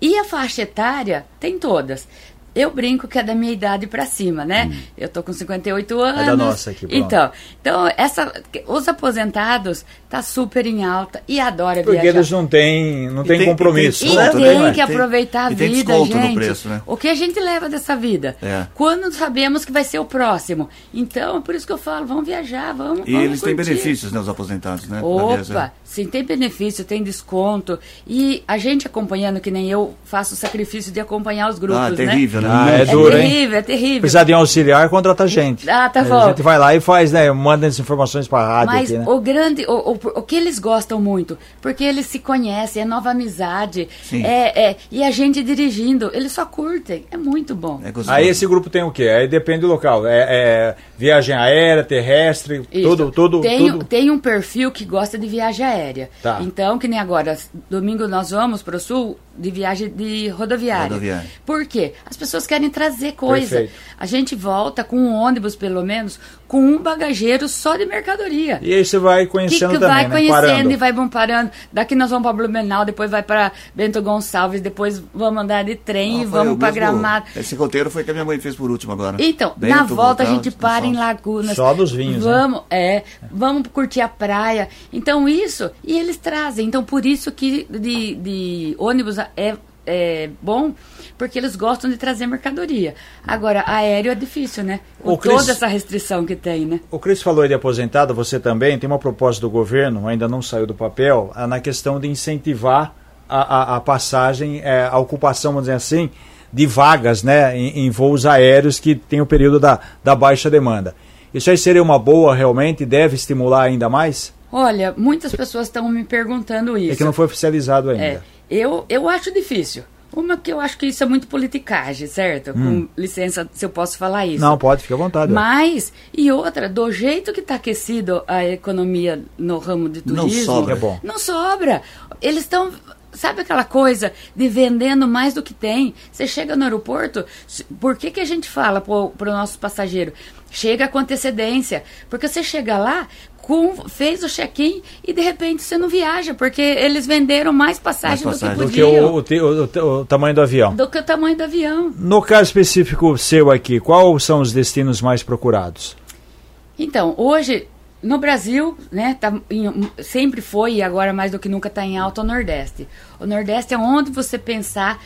E a faixa etária tem todas. Eu brinco que é da minha idade para cima, né? Eu tô com 58 anos. É da nossa aqui, pronto. Então, então essa, os aposentados tá super em alta e adora Porque viajar. eles não têm, não E têm tem- compromisso. e E tem né? desconto, tem né? que Tem- aproveitar a e tem vida, desconto no gente. preço, né? O que a gente leva dessa vida? É. Quando sabemos que vai ser o próximo. Então, é por isso que eu falo, vamos viajar, vamos E vamos eles têm curtir. benefícios, né, os aposentados, né? Opa, sim, tem benefício, tem desconto. E a gente acompanhando, que nem eu, faço o sacrifício de acompanhar os grupos, Ah, né? terrível, né? Ah, é É duro, hein? terrível, é terrível. Precisar de um auxiliar, contrata a gente. Ah, tá bom. A gente vai lá e faz, né? Manda as informações pra rádio Mas aqui, né? o grande, o, o, o que eles gostam muito, porque eles se conhecem, é nova amizade, Sim. é, é, e a gente dirigindo, eles só curtem, é muito bom. É. Aí esse grupo tem o quê? Aí depende do local. É, é viagem aérea, terrestre, Isso. tudo, tudo, tem, tudo. tem um perfil que gosta de viagem aérea. Tá. Então, que nem agora, domingo nós vamos para o sul de viagem de rodoviária. Rodoviária. Por quê? As pessoas querem trazer coisa. Perfeito. A gente volta com um ônibus, pelo menos, com um bagageiro só de mercadoria. E aí você vai que, conhecendo que também, vai né? conhecendo Parando. e vai bom parando. Daqui nós vamos para Blumenau, depois vai para Bento Gonçalves, depois vamos andar de trem Ah, e vamos para Gramado. Esse roteiro foi que a minha mãe fez por último agora. Então, Bento, na volta a gente para em lagunas. Só dos vinhos, né? Vamos, é, vamos curtir a praia. Então isso, e eles trazem. Então por isso que de, de ônibus é, é bom, porque eles gostam de trazer mercadoria. Agora, aéreo é difícil, né? Com Ô, Cris- toda essa restrição que tem, né? O Cris falou aí de aposentado, você também tem uma proposta do governo, ainda não saiu do papel, ah, na questão de incentivar a, a- a passagem, eh, a ocupação, vamos dizer assim, de vagas né, em, em voos aéreos que tem o período da, da baixa demanda. Isso aí seria uma boa realmente? Deve estimular ainda mais? Olha, muitas pessoas estão me perguntando isso. É que não foi oficializado ainda. É, eu, eu acho difícil. Uma que eu acho que isso é muito politicagem, certo? Com licença, se eu posso falar isso. Hum. Não, pode, fica à vontade. Mas, e outra, do jeito que está aquecido a economia no ramo de Não turismo. sobra. É bom. Não sobra. Eles estão. Sabe aquela coisa de vendendo mais do que tem? Você chega no aeroporto, por que, que a gente fala para o nosso passageiro? Chega com antecedência. Porque você chega lá, com, fez o check-in e de repente você não viaja, porque eles venderam mais passagem, Mais passagem. do Do que que podiam. o, o, te- o- o- o tamanho do avião. do que o tamanho do avião. No caso específico seu aqui, quais são os destinos mais procurados? Então, hoje, no Brasil, né, tá em- sempre foi e agora mais do que nunca está em alta o Nordeste. O Nordeste é onde você pensar,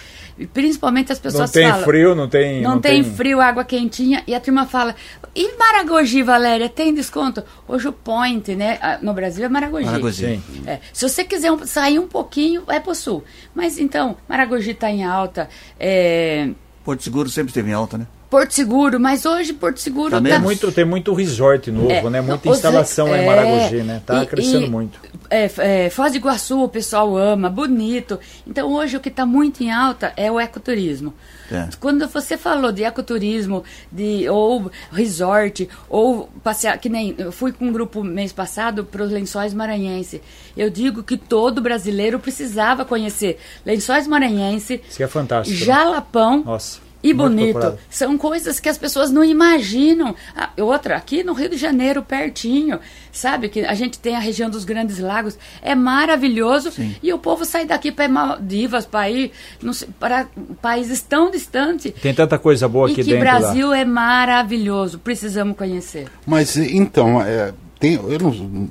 principalmente as pessoas não tem falam. frio, não tem. Não, tem, frio, água quentinha. E a turma fala, e Maragogi, Valéria, tem desconto? Hoje o point, né, no Brasil é Maragogi. Maragogi. Sim. É, se você quiser um- sair um pouquinho, vai pro sul. Mas então, Maragogi está em alta, é, Porto Seguro sempre esteve em alta, né? Porto Seguro, mas hoje Porto Seguro Tá tá? Tem muito, tem muito resort novo, É, né? Muita os- instalação lá em é, Maragogi, né? Tá e- crescendo e, muito. É, é, Foz do Iguaçu o pessoal ama, bonito. Então hoje o que está muito em alta é o ecoturismo. É. Quando você falou de ecoturismo, de ou resort, ou passear, que nem eu fui com um grupo mês passado para os Lençóis Maranhense. Eu digo que todo brasileiro precisava conhecer Lençóis Maranhense, Isso que é fantástico. né? Jalapão Nossa. E muito bonito. procurado. São coisas que as pessoas não imaginam. Ah, outra, aqui no Rio de Janeiro, pertinho, sabe? Que a gente tem a região dos Grandes Lagos. É maravilhoso. E o povo sai daqui para Maldivas, para ir sei, para países tão distantes. Tem tanta coisa boa e aqui que dentro Brasil é maravilhoso. Precisamos conhecer. Mas então, é, tem, eu não,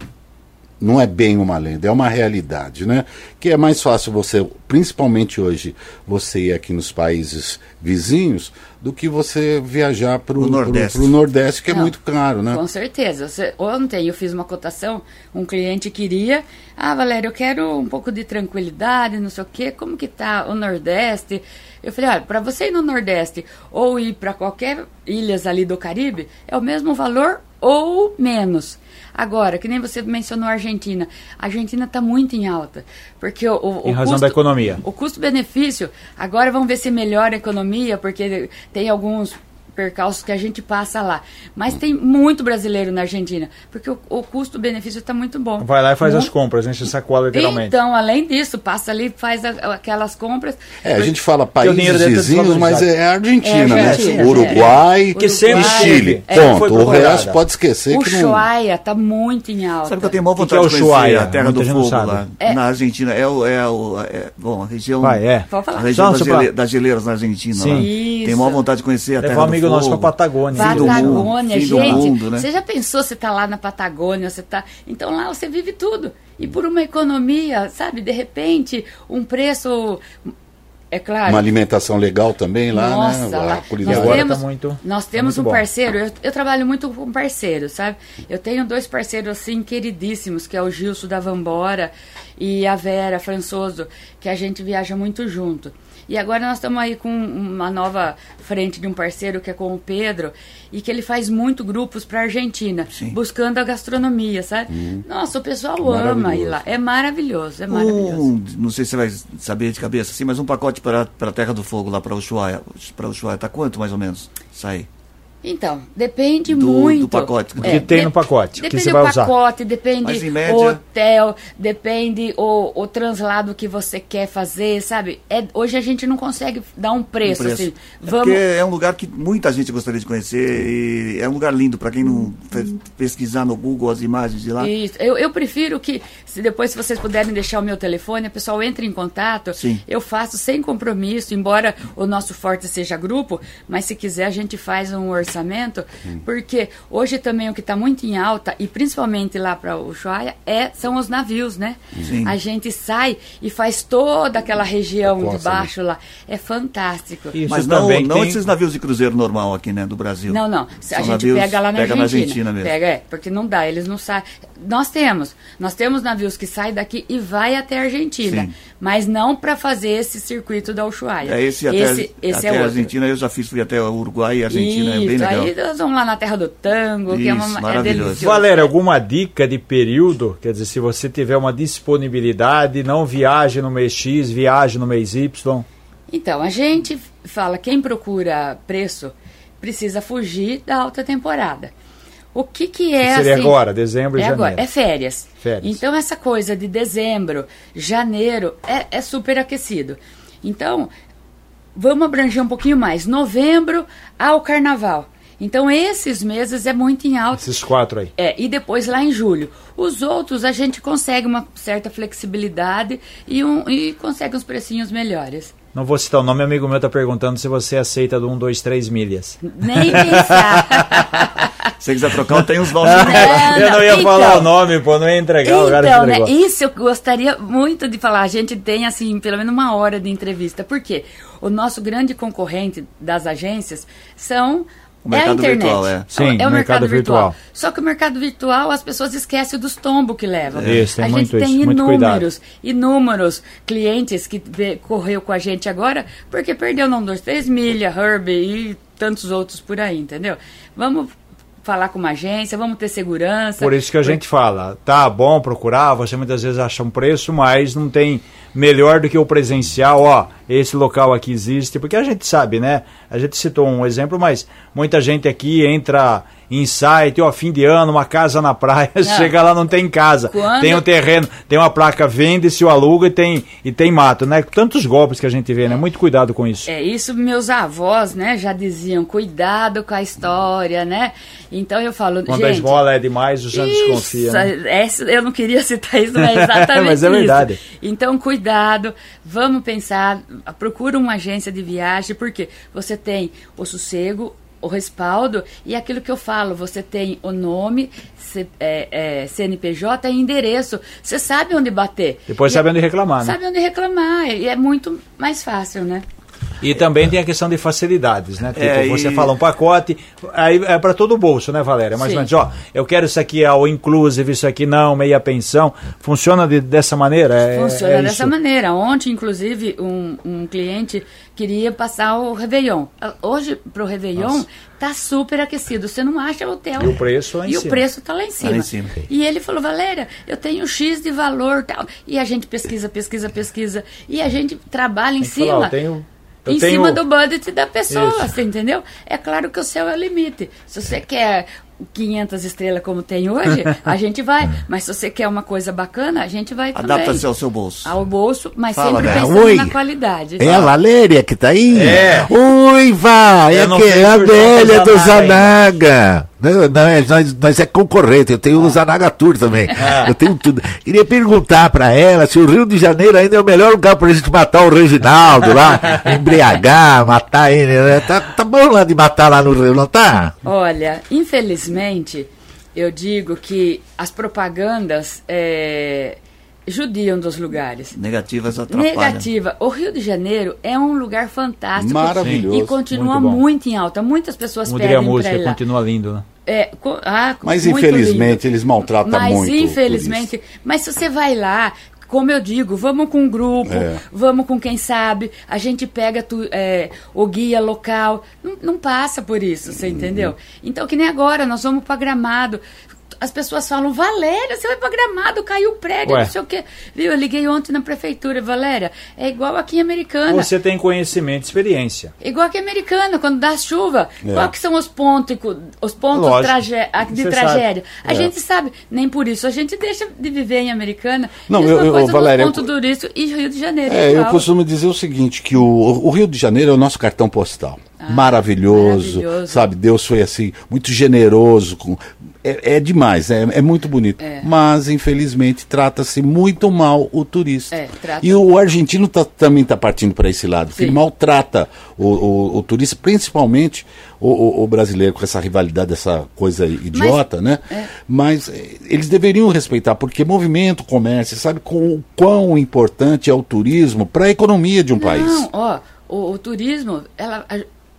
não é bem uma lenda, é uma realidade, né? Que é mais fácil você, principalmente hoje, você ir aqui nos países vizinhos do que você viajar para Pro o Nordeste. Nordeste, que é Não, muito caro, né? Com certeza. Você- ontem eu fiz uma cotação, um cliente queria, ah, Valéria, eu quero um pouco de tranquilidade, não sei o quê, como que tá o Nordeste? Eu falei, olha, para você ir no Nordeste ou ir para qualquer ilhas ali do Caribe, é o mesmo valor ou menos. Agora, que nem você mencionou a Argentina, a Argentina está muito em alta, porque o, o, Em o razão da economia. o custo-benefício, agora vamos ver se melhora a economia, porque tem alguns percalços que a gente passa lá. Mas tem muito brasileiro na Argentina, porque o, o custo-benefício está muito bom. Vai lá e faz Muito- as compras, enche sacola literalmente. Então, além disso, passa ali, faz a- aquelas compras. É, a gente fala Porque o países vizinhos, mas é Argentina, É, né? Argentina, Uruguai, é. Que sempre e. Chile. É, Ponto. O resto pode esquecer O que não... Ushuaia está muito em alta. Sabe que eu tenho maior que vontade é o de conhecer Ushuaia? a Terra do Fogo lá, É. na Argentina. É, o, é, o, é, bom, a região... Vai, é. Pode falar. A região das, soprar. gele- das geleiras na Argentina. Sim. Lá. Isso. Tenho maior vontade de conhecer a Terra do amigo Fogo. nosso pra Patagônia. Fim do mundo, Patagônia, fim do gente. mundo, né? Você já pensou você tá lá na Patagônia, você tá. Então lá você vive tudo. E por uma economia, sabe, de repente, um preço. É claro. Uma alimentação legal também lá, Nossa, né? lá, A culinária. nós temos, tá muito- nós tá temos muito um bom. parceiro, eu, eu trabalho muito com parceiros, sabe? Eu tenho dois parceiros assim queridíssimos, que é o Gilson da Vambora e a Vera Françoso, que a gente viaja muito junto. E agora nós estamos aí com uma nova frente de um parceiro que é com o Pedro e que ele faz muito grupos para Argentina, buscando a gastronomia, sabe? Nossa, o pessoal ama ir lá. É maravilhoso, é maravilhoso. Um, não sei se você vai saber de cabeça, assim, mas um pacote para a Terra do Fogo lá para Ushuaia, para Ushuaia, tá quanto mais ou menos? Sai. Então, depende Do- muito. do pacote. O que tem no pacote, o que Depende você do vai usar. pacote, depende Mas, em média- o hotel, depende o, o translado que você quer fazer, sabe? É, hoje a gente não consegue dar um preço, Um preço. assim. É Vamos, porque é um lugar que muita gente gostaria de conhecer e é um lugar lindo para quem não fez- pesquisar no Google as imagens de lá. Isso. Eu, eu prefiro que, se depois se vocês puderem deixar o meu telefone, a pessoal entre em contato. Sim. Eu faço sem compromisso, embora o nosso forte seja grupo, mas se quiser a gente faz um orçamento, porque hoje também o que está muito em alta, e principalmente lá para o Ushuaia, é, são os navios, né? Sim. A gente sai e faz toda aquela região de baixo lá. É fantástico. Isso Mas não, também não tem- esses navios de cruzeiro normal aqui, né, do Brasil. Não, não. A São gente navios- pega lá na pega Argentina. na Argentina mesmo. Pega, é, porque não dá, eles não saem. Nós temos, nós temos navios que saem daqui e vai até a Argentina, Sim. mas não para fazer esse circuito da Ushuaia. É esse até, esse, esse até é a outro. Argentina, eu já fiz, fui até o Uruguai e a Argentina, é bem Isso, legal. aí nós vamos lá na terra do tango, que é, Isso, uma, é maravilhoso. delicioso. Valéria, alguma dica de período? Quer dizer, se você tiver uma disponibilidade, não viaje no mês X, viaje no mês Y. Então, a gente fala, quem procura preço precisa fugir da alta temporada. O que que é Seria assim? agora, dezembro e é janeiro. Agora, é férias. Férias. Então, essa coisa de dezembro, janeiro, é, é super aquecido. Então, vamos abranger um pouquinho mais. Novembro ao carnaval. Então, esses meses é muito em alta. Esses quatro aí. É, e depois lá em julho. Os outros a gente consegue uma certa flexibilidade e, um, e consegue uns precinhos melhores. Não vou citar o nome, amigo meu tá perguntando se você aceita do 1, 2, 3 milhas. Nem pensar. Se você quiser trocar, eu tenho os nossos. Não, eu não ia então- falar o nome, pô, não ia entregar o lugar Então, né, isso eu gostaria muito de falar. A gente tem, assim, pelo menos uma hora de entrevista. Por quê? O nosso grande concorrente das agências são. O é a mercado internet. virtual, é. Sim, é o mercado mercado virtual. virtual. Só que o mercado virtual as pessoas esquecem dos tombos que levam. Isso, tem a muito gente tem isso, inúmeros, inúmeros clientes que vê- correu com a gente agora porque perdeu não dois, três milha, Herb e tantos outros por aí, entendeu? Vamos falar com uma agência, vamos ter segurança. Por isso que a gente fala, tá bom procurar, você muitas vezes acha um preço, mas não tem melhor do que o presencial, ó, esse local aqui existe, porque a gente sabe, né? A gente citou um exemplo, mas muita gente aqui entra em site, ó, fim de ano, uma casa na praia, chega lá não tem casa, Quando- tem um terreno, tem uma placa vende-se o aluga e tem e tem mato, né? Tantos golpes que a gente vê, né? Muito cuidado com isso. É, isso meus avós, né, já diziam, cuidado com a história, né? Então eu falo, Quando gente... a esmola é demais, o santo desconfia. Isso, Né? essa- eu não queria citar isso, mas é exatamente Mas é isso. verdade. Então, cuidado, vamos pensar, procura uma agência de viagem, porque você tem o sossego, o respaldo e aquilo que eu falo, você tem o nome, C- é, é, CNPJ e endereço. Você sabe onde bater. Depois E sabe é- onde reclamar, né? Sabe onde reclamar, e é muito mais fácil, né? E também tem a questão de facilidades, né? Tipo, É, você e- fala um pacote, aí é para todo o bolso, né, Valéria? Mais ou Sim. menos, ó, eu quero isso aqui ao inclusive, isso aqui não, meia pensão. Funciona de- dessa maneira? É, Funciona é dessa isso. maneira. Ontem, inclusive, um, um cliente queria passar o Réveillon. Hoje, pro Réveillon, tá super aquecido. Você não acha hotel. E o preço lá em E cima. o preço tá lá em cima. lá em cima. E ele falou, Valéria, eu tenho X de valor tal. E a gente pesquisa, pesquisa, pesquisa. E a gente trabalha em que falar, cima. eu tenho Eu em tenho- cima do budget da pessoa, Isso. você entendeu? É claro que o céu é o limite. Se você quer 500 estrelas como tem hoje, a gente vai. Mas se você quer uma coisa bacana, a gente vai também. Adapta-se ao seu bolso. Ao bolso, mas Fala, sempre Bé. pensando Oi. na qualidade. É a Valéria que tá aí? É. Oi, Vá! É, que, é a velha Zanaga do ainda. Zanaga. Não, não, é, nós, nós é concorrente, eu tenho o Zanaga Tour também. Eu tenho tudo. Queria perguntar pra ela se o Rio de Janeiro ainda é o melhor lugar pra gente matar o Reginaldo lá, embriagar, matar ele. Né? Tá, tá bom lá de matar lá no Rio, não tá? Olha, infelizmente, eu digo que as propagandas é, judiam dos lugares. Negativas atrapalham. Negativa. O Rio de Janeiro é um lugar fantástico. Maravilhoso. E continua Muito muito, em alta. Muitas pessoas Como diria a pedem para música, ir lá. continua lindo, né? É, co- ah, Mas infelizmente lindo. eles maltratam Mas muito. o infelizmente, mas se você vai lá, como eu digo, vamos com um grupo, É. vamos com quem sabe, a gente pega tu- é, o guia local, não, não passa por isso, você Uhum. entendeu? Então, que nem agora, nós vamos para Gramado. As pessoas falam, Valéria, você vai para Gramado, caiu o prédio, Ué. não sei o quê. Viu? Eu liguei ontem na prefeitura, Valéria, é igual aqui em Americana. Você tem conhecimento, experiência. Igual que americana, quando dá chuva, É. qual que são os pontos, os pontos a- de Você tragédia? A É. gente sabe, nem por isso a gente deixa de viver em americana. Não, eu- eu- coisa Valéria, ponto turístico e Rio de Janeiro. É, eu costumo dizer o seguinte, que o, o Rio de Janeiro é o nosso cartão postal. Maravilhoso, maravilhoso. sabe? Deus foi assim, muito generoso. Com, é, é demais, é, é muito bonito. É. Mas, infelizmente, trata-se muito mal o turista. É, E o argentino tá- também está partindo para esse lado, Sim. ele maltrata o, o- o turista, principalmente o, o- brasileiro, com essa rivalidade, essa coisa idiota, né? é. Mas eh, eles deveriam respeitar, porque movimento, comércio, sabe com o quão importante é o turismo para a economia de um país. Não, ó, o, o turismo, ela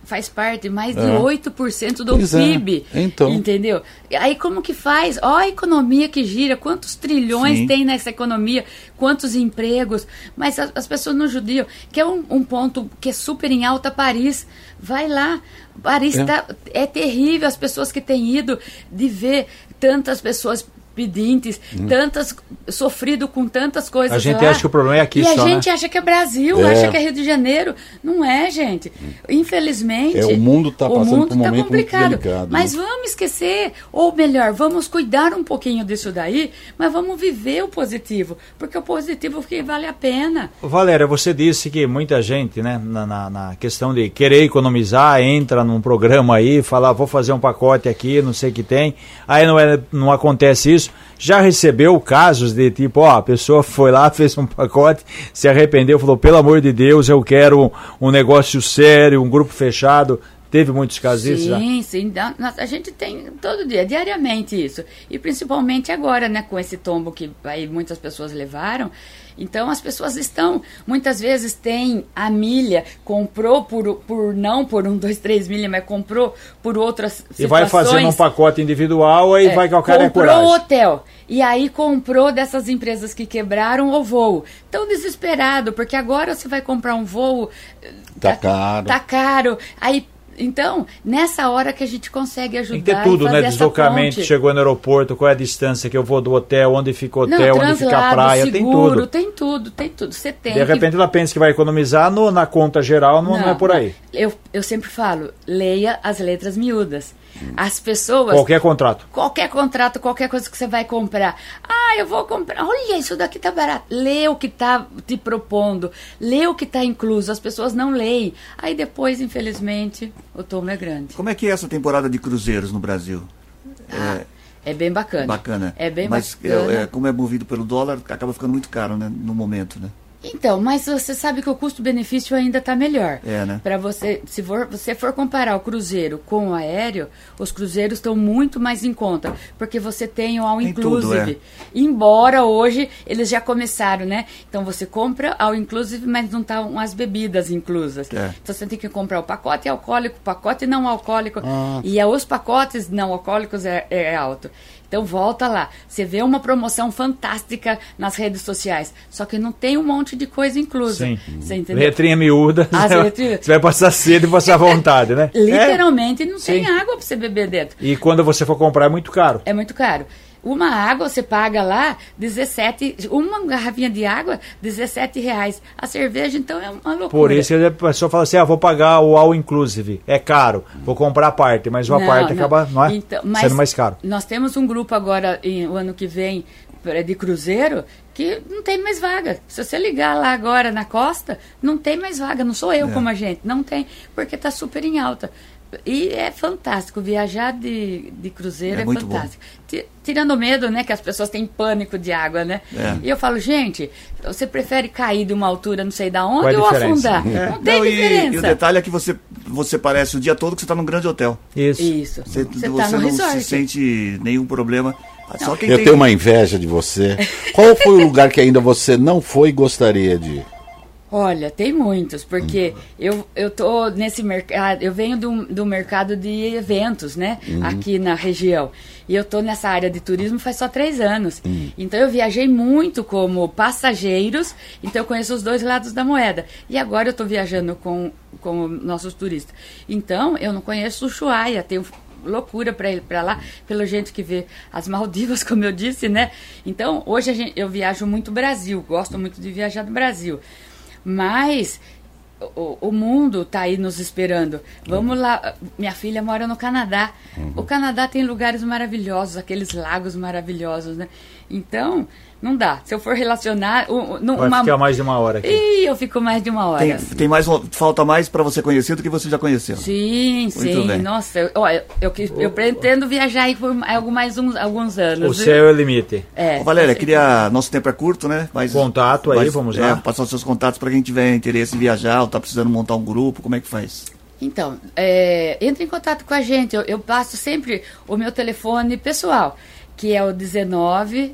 faz parte mais de É. 8% do Pois é, PIB. então. Entendeu? Aí como que faz? Ó a economia que gira, quantos trilhões Sim. tem nessa economia, quantos empregos, mas as, as pessoas não judiam. Que é um, um ponto que é super em alta, Paris. Vai lá. Paris É. tá, é terrível as pessoas que têm ido de ver tantas pessoas pedintes, tantas sofrido com tantas coisas Hum. A gente lá. acha que o problema é aqui e só, a né? gente acha que é Brasil, É. acha que é Rio de Janeiro. Não é, gente. Infelizmente. É, o mundo tá o passando mundo por um tá momento complicado. delicado, Mas né? vamos esquecer, ou melhor, vamos cuidar um pouquinho disso daí, mas vamos viver o positivo. Porque o positivo que vale a pena. Valéria, você disse que muita gente, né, na, na- na questão de querer economizar, entra num programa aí, fala, "Ah, vou fazer um pacote aqui, não sei o que tem, aí não, é, não acontece isso. Já recebeu casos de tipo, ó, a pessoa foi lá, fez um pacote, se arrependeu, falou, pelo amor de Deus, eu quero um negócio sério, um grupo fechado. Teve muitos casos disso já? Sim, sim. A gente tem todo dia, diariamente isso. E principalmente agora, né, com esse tombo que aí muitas pessoas levaram. Então as pessoas estão, muitas vezes tem a milha, comprou por, por não por um, dois, três milha, mas comprou por outras E vai fazendo um situações. pacote individual, aí É, vai calcar a comprou coragem. o hotel e aí comprou dessas empresas que quebraram o voo. Tão desesperado, porque agora você vai comprar um voo. eh, Tá caro. Tá caro. Aí. Então, nessa hora que a gente consegue ajudar Tem que ter tudo, né? Deslocamento, chegou no aeroporto, qual é a distância que eu vou do hotel, onde fica o Não, hotel, onde fica a praia, tem seguro, tudo. tem tudo, tem tudo. Você tem De que- repente ela pensa que vai economizar no- na conta geral, não, não é por aí. Eu, eu sempre falo, leia as letras miúdas. As pessoas. Qualquer contrato. Qualquer contrato, qualquer coisa que você vai comprar. Ah, eu vou comprar. Olha, isso daqui tá barato. Lê o que tá te propondo. Lê o que tá incluso. As pessoas não leem. Aí depois, infelizmente, o tomo é grande. Como é que é essa temporada de cruzeiros no Brasil? É bem bacana. Bacana. É bem Mas bacana. é, é, como é movido pelo dólar, acaba ficando muito caro, né? No momento, né? Então, mas você sabe que o custo-benefício ainda está melhor. É, né? Para você, se for, você for comparar o cruzeiro com o aéreo, os cruzeiros estão muito mais em conta, porque você tem o all Tem tudo, inclusive. é. Embora hoje eles já começaram, né? Então você compra all inclusive, mas não estão as bebidas inclusas. É. Então você tem que comprar o pacote alcoólico, o pacote não alcoólico, Ah. e é os pacotes não alcoólicos é, é alto. Então volta lá, você vê uma promoção fantástica nas redes sociais, só que não tem um monte de coisa inclusa. Sim. Você entendeu? Letrinha miúda. As letrinhas. Você vai passar sede e passar vontade, né? Literalmente não tem Sim. água para você beber dentro. É. E quando você for comprar é muito caro. É muito caro. Uma água você paga lá 17, uma garrafinha de água 17 reais. A cerveja então é uma loucura. Por isso que a pessoa fala assim, ah, vou pagar o all inclusive, é caro, vou comprar a parte, mas uma Não, parte não. acaba não é? Então, sendo mais caro. Nós temos um grupo agora, em- o ano que vem, pra- de cruzeiro, que não tem mais vaga. Se você ligar lá agora na costa, não tem mais vaga. Não sou eu É. como a gente, não tem, porque está super em alta. E é fantástico, viajar de, de cruzeiro É é, bom. fantástico. Ti- Tirando medo, né, que as pessoas têm pânico de água, né? É. E eu falo, gente, você prefere cair de uma altura não sei da onde é ou diferença? afundar? É. Não tem Não, e- diferença. E, o detalhe é que você, você parece o dia todo que você está num grande hotel. Isso. Isso. Você, Você você tá no não resort. se sente nenhum problema. Só quem Eu tem... tenho uma inveja de você. Qual foi o lugar que ainda você não foi e gostaria de ir? Olha, tem muitos, porque eu, eu tô nesse mercado, eu venho do, do mercado de eventos, né, aqui na região. E eu tô nessa área de turismo faz só três anos. Então eu viajei muito como passageiros, então eu conheço os dois lados da moeda. E agora eu tô viajando com, com nossos turistas. Então eu não conheço o Ushuaia, tenho loucura para ir para lá, pela gente que vê as Maldivas, como eu disse, né? Então, hoje gente, eu viajo muito Brasil, gosto muito de viajar do Brasil. Mas o, o mundo está aí nos esperando. Vamos lá, minha filha mora no Canadá. O Canadá tem lugares maravilhosos, aqueles lagos maravilhosos, né? Então, não dá. Se eu for relacionar, o- não- Vai uma... ficar mais de uma hora aqui. Ih, eu fico mais de uma hora. Tem, tem mais, um- falta mais para você conhecer do que você já conheceu. Sim, sim. bem. Nossa, eu, olha, eu, que- eu pretendo viajar aí por algo mais uns, alguns anos. O céu é o limite. É, Ô, Valéria, com queria. Nosso tempo é curto, né? Mas, Contato aí, mas, vamos é, lá. Passar os seus contatos para quem tiver interesse em viajar ou tá precisando montar um grupo, como é que faz? Então, é, entre em contato com a gente. Eu, eu passo sempre o meu telefone pessoal, que é o 19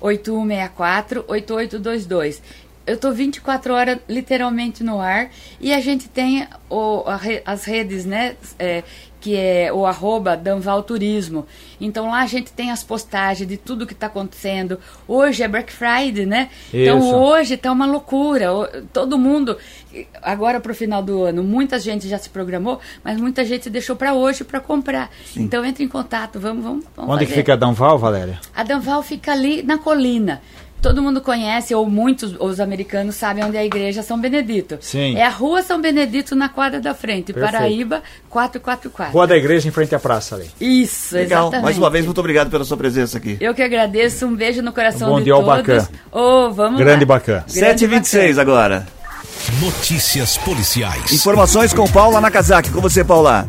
9 8164 8822. Eu estou 24 horas literalmente no ar e a gente tem o- a as redes, né? é, que é o arroba Danval Turismo. Então lá a gente tem as postagens de tudo que está acontecendo. Hoje é Black Friday, né? Então Isso. hoje tá uma loucura. O- Todo mundo, agora pro final do ano, muita gente já se programou, mas muita gente deixou para hoje para comprar. Então entre em contato, vamos, vamos, vamos Onde que fazer. fica a Danval, Valéria? A Danval fica ali na colina. Todo mundo conhece, ou muitos os americanos sabem onde é a igreja São Benedito. Sim. É a rua São Benedito na quadra da frente, Perfeito. Paraíba 444. Rua da Igreja em frente à praça ali. Isso, Legal. exatamente. Mais uma vez, muito obrigado pela sua presença aqui. Eu que agradeço, um beijo no coração Bom de dia todos. Bacã. Ô, vamos Grande lá. Bacã. Grande 7h26 agora. Notícias policiais. Informações com Paula Nakazaki. Com você, Paula.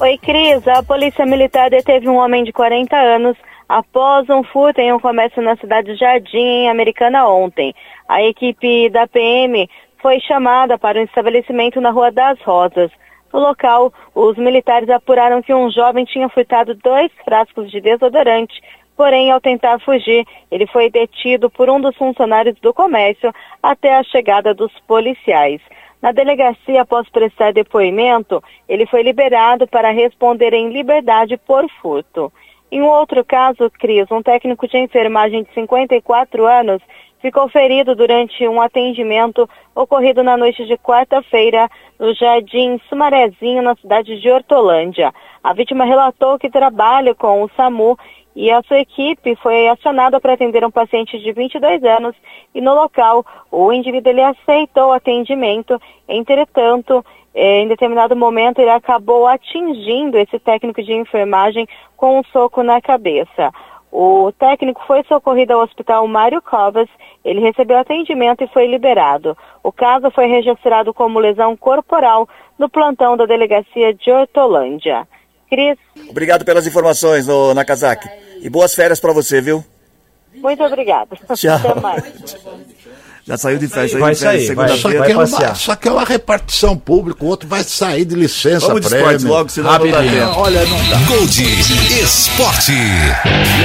Oi, Cris. A Polícia Militar deteve um homem de 40 anos após um furto em um comércio na cidade de Jardim, em Americana, ontem. A equipe da PM foi chamada para um estabelecimento na Rua das Rosas. No local, os militares apuraram que um jovem tinha furtado dois frascos de desodorante. Porém, ao tentar fugir, ele foi detido por um dos funcionários do comércio até a chegada dos policiais. Na delegacia, após prestar depoimento, ele foi liberado para responder em liberdade por furto. Em um outro caso, Cris, um técnico de enfermagem de 54 anos ficou ferido durante um atendimento ocorrido na noite de quarta-feira no Jardim Sumarezinho, na cidade de Hortolândia. A vítima relatou que trabalha com o SAMU e a sua equipe foi acionada para atender um paciente de 22 anos e no local o indivíduo ele aceitou o atendimento, entretanto, em determinado momento ele acabou atingindo esse técnico de enfermagem com um soco na cabeça. O técnico foi socorrido ao hospital Mário Covas, ele recebeu atendimento e foi liberado. O caso foi registrado como lesão corporal no plantão da delegacia de Hortolândia. Cris, Obrigado pelas informações, ô Nakazaki. E boas férias para você, viu? muito obrigada. Tchau. Até mais. Já saiu de férias, Vai sair, vai. Só segunda-feira. que, é uma, passear. só que é uma repartição pública, o outro vai sair de licença Vamos de prêmio. esportes logo, senão não dá Rapidinho. Olha, não dá. Gold Esporte.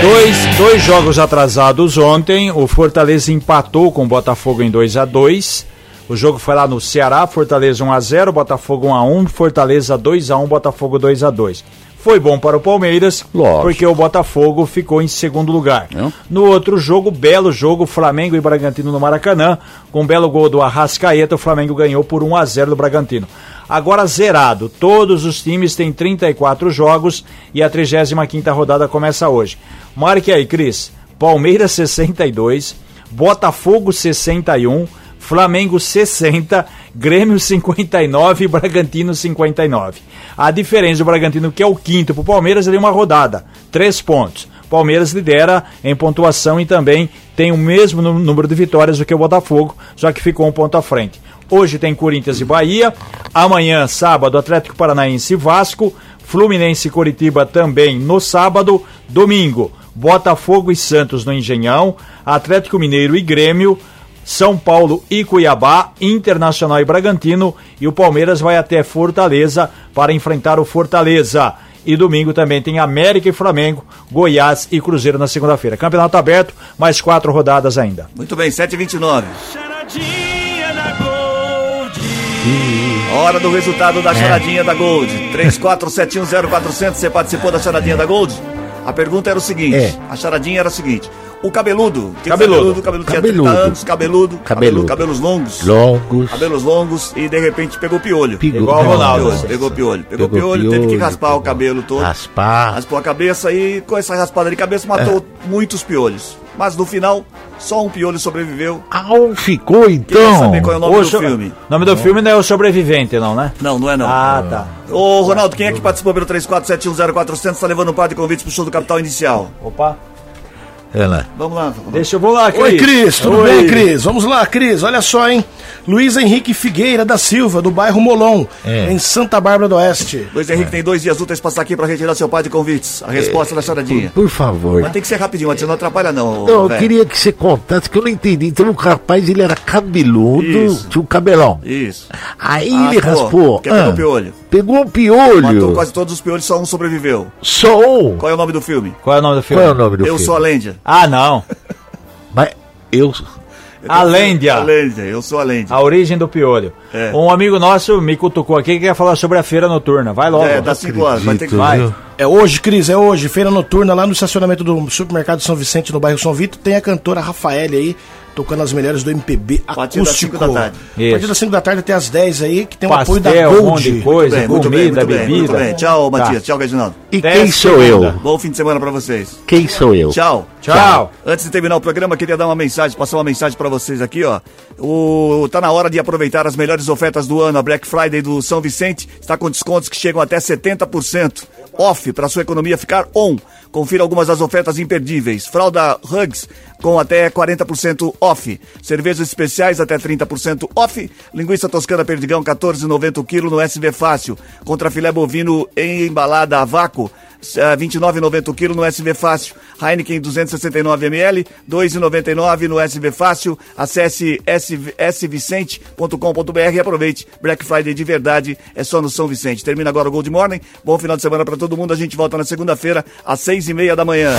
Dois, dois jogos atrasados ontem. O Fortaleza empatou com o Botafogo em 2 a 2 O jogo foi lá no Ceará, Fortaleza 1 a 0 Botafogo 1 a 1 Fortaleza 2 a 1 Botafogo 2 a 2 Foi bom para o Palmeiras, Lógico. porque o Botafogo ficou em segundo lugar. No outro jogo, belo jogo, Flamengo e Bragantino no Maracanã. Com um belo gol do Arrascaeta, o Flamengo ganhou por 1 a 0 do Bragantino. agora zerado. Todos os times têm 34 jogos e a 35ª rodada começa hoje. Marque aí, Cris. Palmeiras 62, Botafogo 61, Flamengo 60, Grêmio 59 e Bragantino 59. A diferença do Bragantino, que é o quinto para o Palmeiras, é de uma rodada, três pontos. Palmeiras lidera em pontuação e também tem o mesmo número de vitórias do que o Botafogo, só que ficou um ponto à frente. Hoje tem Corinthians e Bahia, amanhã, sábado, Atlético Paranaense e Vasco, Fluminense e Coritiba também no sábado, domingo, Botafogo e Santos no Engenhão, Atlético Mineiro e Grêmio, São Paulo e Cuiabá, Internacional e Bragantino e o Palmeiras vai até Fortaleza para enfrentar o Fortaleza. E domingo também tem América e Flamengo, Goiás e Cruzeiro na segunda-feira. Campeonato aberto, mais quatro rodadas ainda. Muito bem, 7h29. Hora do resultado da charadinha da Gold. 34710400, você participou da charadinha da Gold? A pergunta era o seguinte: É. a charadinha era o seguinte. O cabeludo, que Cabeludo. cabeludo, cabeludo, tinha Cabeludo. 30 anos, cabeludo, Cabeludo. cabeludo, cabelos longos, Longos. cabelos longos e de repente pegou piolho. Pegou- Igual o Ronaldo. Pegou piolho, pegou, Pegou piolho, teve que raspar o pegou- cabelo todo. Raspar. Raspou a cabeça e com essa raspada de cabeça matou É. muitos piolhos. Mas no final, só um piolho sobreviveu. Ah, um ficou Queria então. saber qual é o nome O do so- filme. nome do filme não é o sobrevivente, não, né? Não, não é não. Ah, tá. Ô, Ronaldo, quem é que participou pelo 34710400 tá levando um par de convites pro show do Capital Inicial? Opa. Ela. Vamos lá. Ronaldo. Deixa eu vou lá, Cris. Oi, Cris, tudo Oi. bem, Cris? Vamos lá, Cris, olha só, hein? Luiz Henrique Figueira da Silva, do bairro Molon, É. em Santa Bárbara do Oeste. Luiz Henrique tem dois dias úteis pra passar aqui pra retirar seu par de convites. A resposta da charadinha. Por favor. Mas tem que ser rapidinho, você não atrapalha não, Não, eu queria que você contasse, que eu não entendi. Então o rapaz, ele era cabeludo, Isso. tinha um cabelão. Isso. Aí ele Raspou, raspou. que pegou piolho. Pegou um piolho. Matou quase todos os piolhos, só um sobreviveu. Só um. Qual é o nome do filme? Qual é o nome do filme? Qual é o nome do Eu filme? sou a Lêndia. Ah, não. Mas eu... A Lêndia. A Lêndia, eu sou a Lêndia. A origem do piolho. É. Um amigo nosso me cutucou aqui que quer falar sobre a feira noturna. Vai logo. É, dá 5 horas, vai ter que... Vai. É hoje, Cris, é hoje, feira noturna lá no estacionamento do supermercado São Vicente, no bairro São Vito. Tem a cantora Rafaele aí, tocando as melhores do MPB A partir das acústico. cinco da tarde. A partir das 5 da tarde até as 10 aí, que tem o apoio da Pastel, um Gold. monte coisa, bem, muito bem, comida, muito bem, bebida. muito bem. Tchau, Tá. Matias. Tchau, Reginaldo. E quem sou segunda. eu? Bom fim de semana pra vocês. Quem sou eu? Tchau. Tchau. Antes de terminar o programa, queria dar uma mensagem, passar uma mensagem pra vocês aqui, ó. O, tá na hora de aproveitar as melhores ofertas do ano. A Black Friday do São Vicente está com descontos que chegam até 70% off para sua economia ficar on. Confira algumas das ofertas imperdíveis. Fralda Hugs com até 40% off. Cervejas especiais até 30% off. Linguiça toscana perdigão 14,90 o quilo no SV Fácil. Contra filé bovino embalada a vácuo 29,90 o quilo no SV Fácil. Heineken 269 ml, 2,99 no SV Fácil. Acesse sv- svicente.com.br e aproveite. Black Friday de verdade é só no São Vicente. Termina agora o Gold Morning. Bom final de semana para todo mundo. A gente volta na segunda-feira às seis e meia da manhã.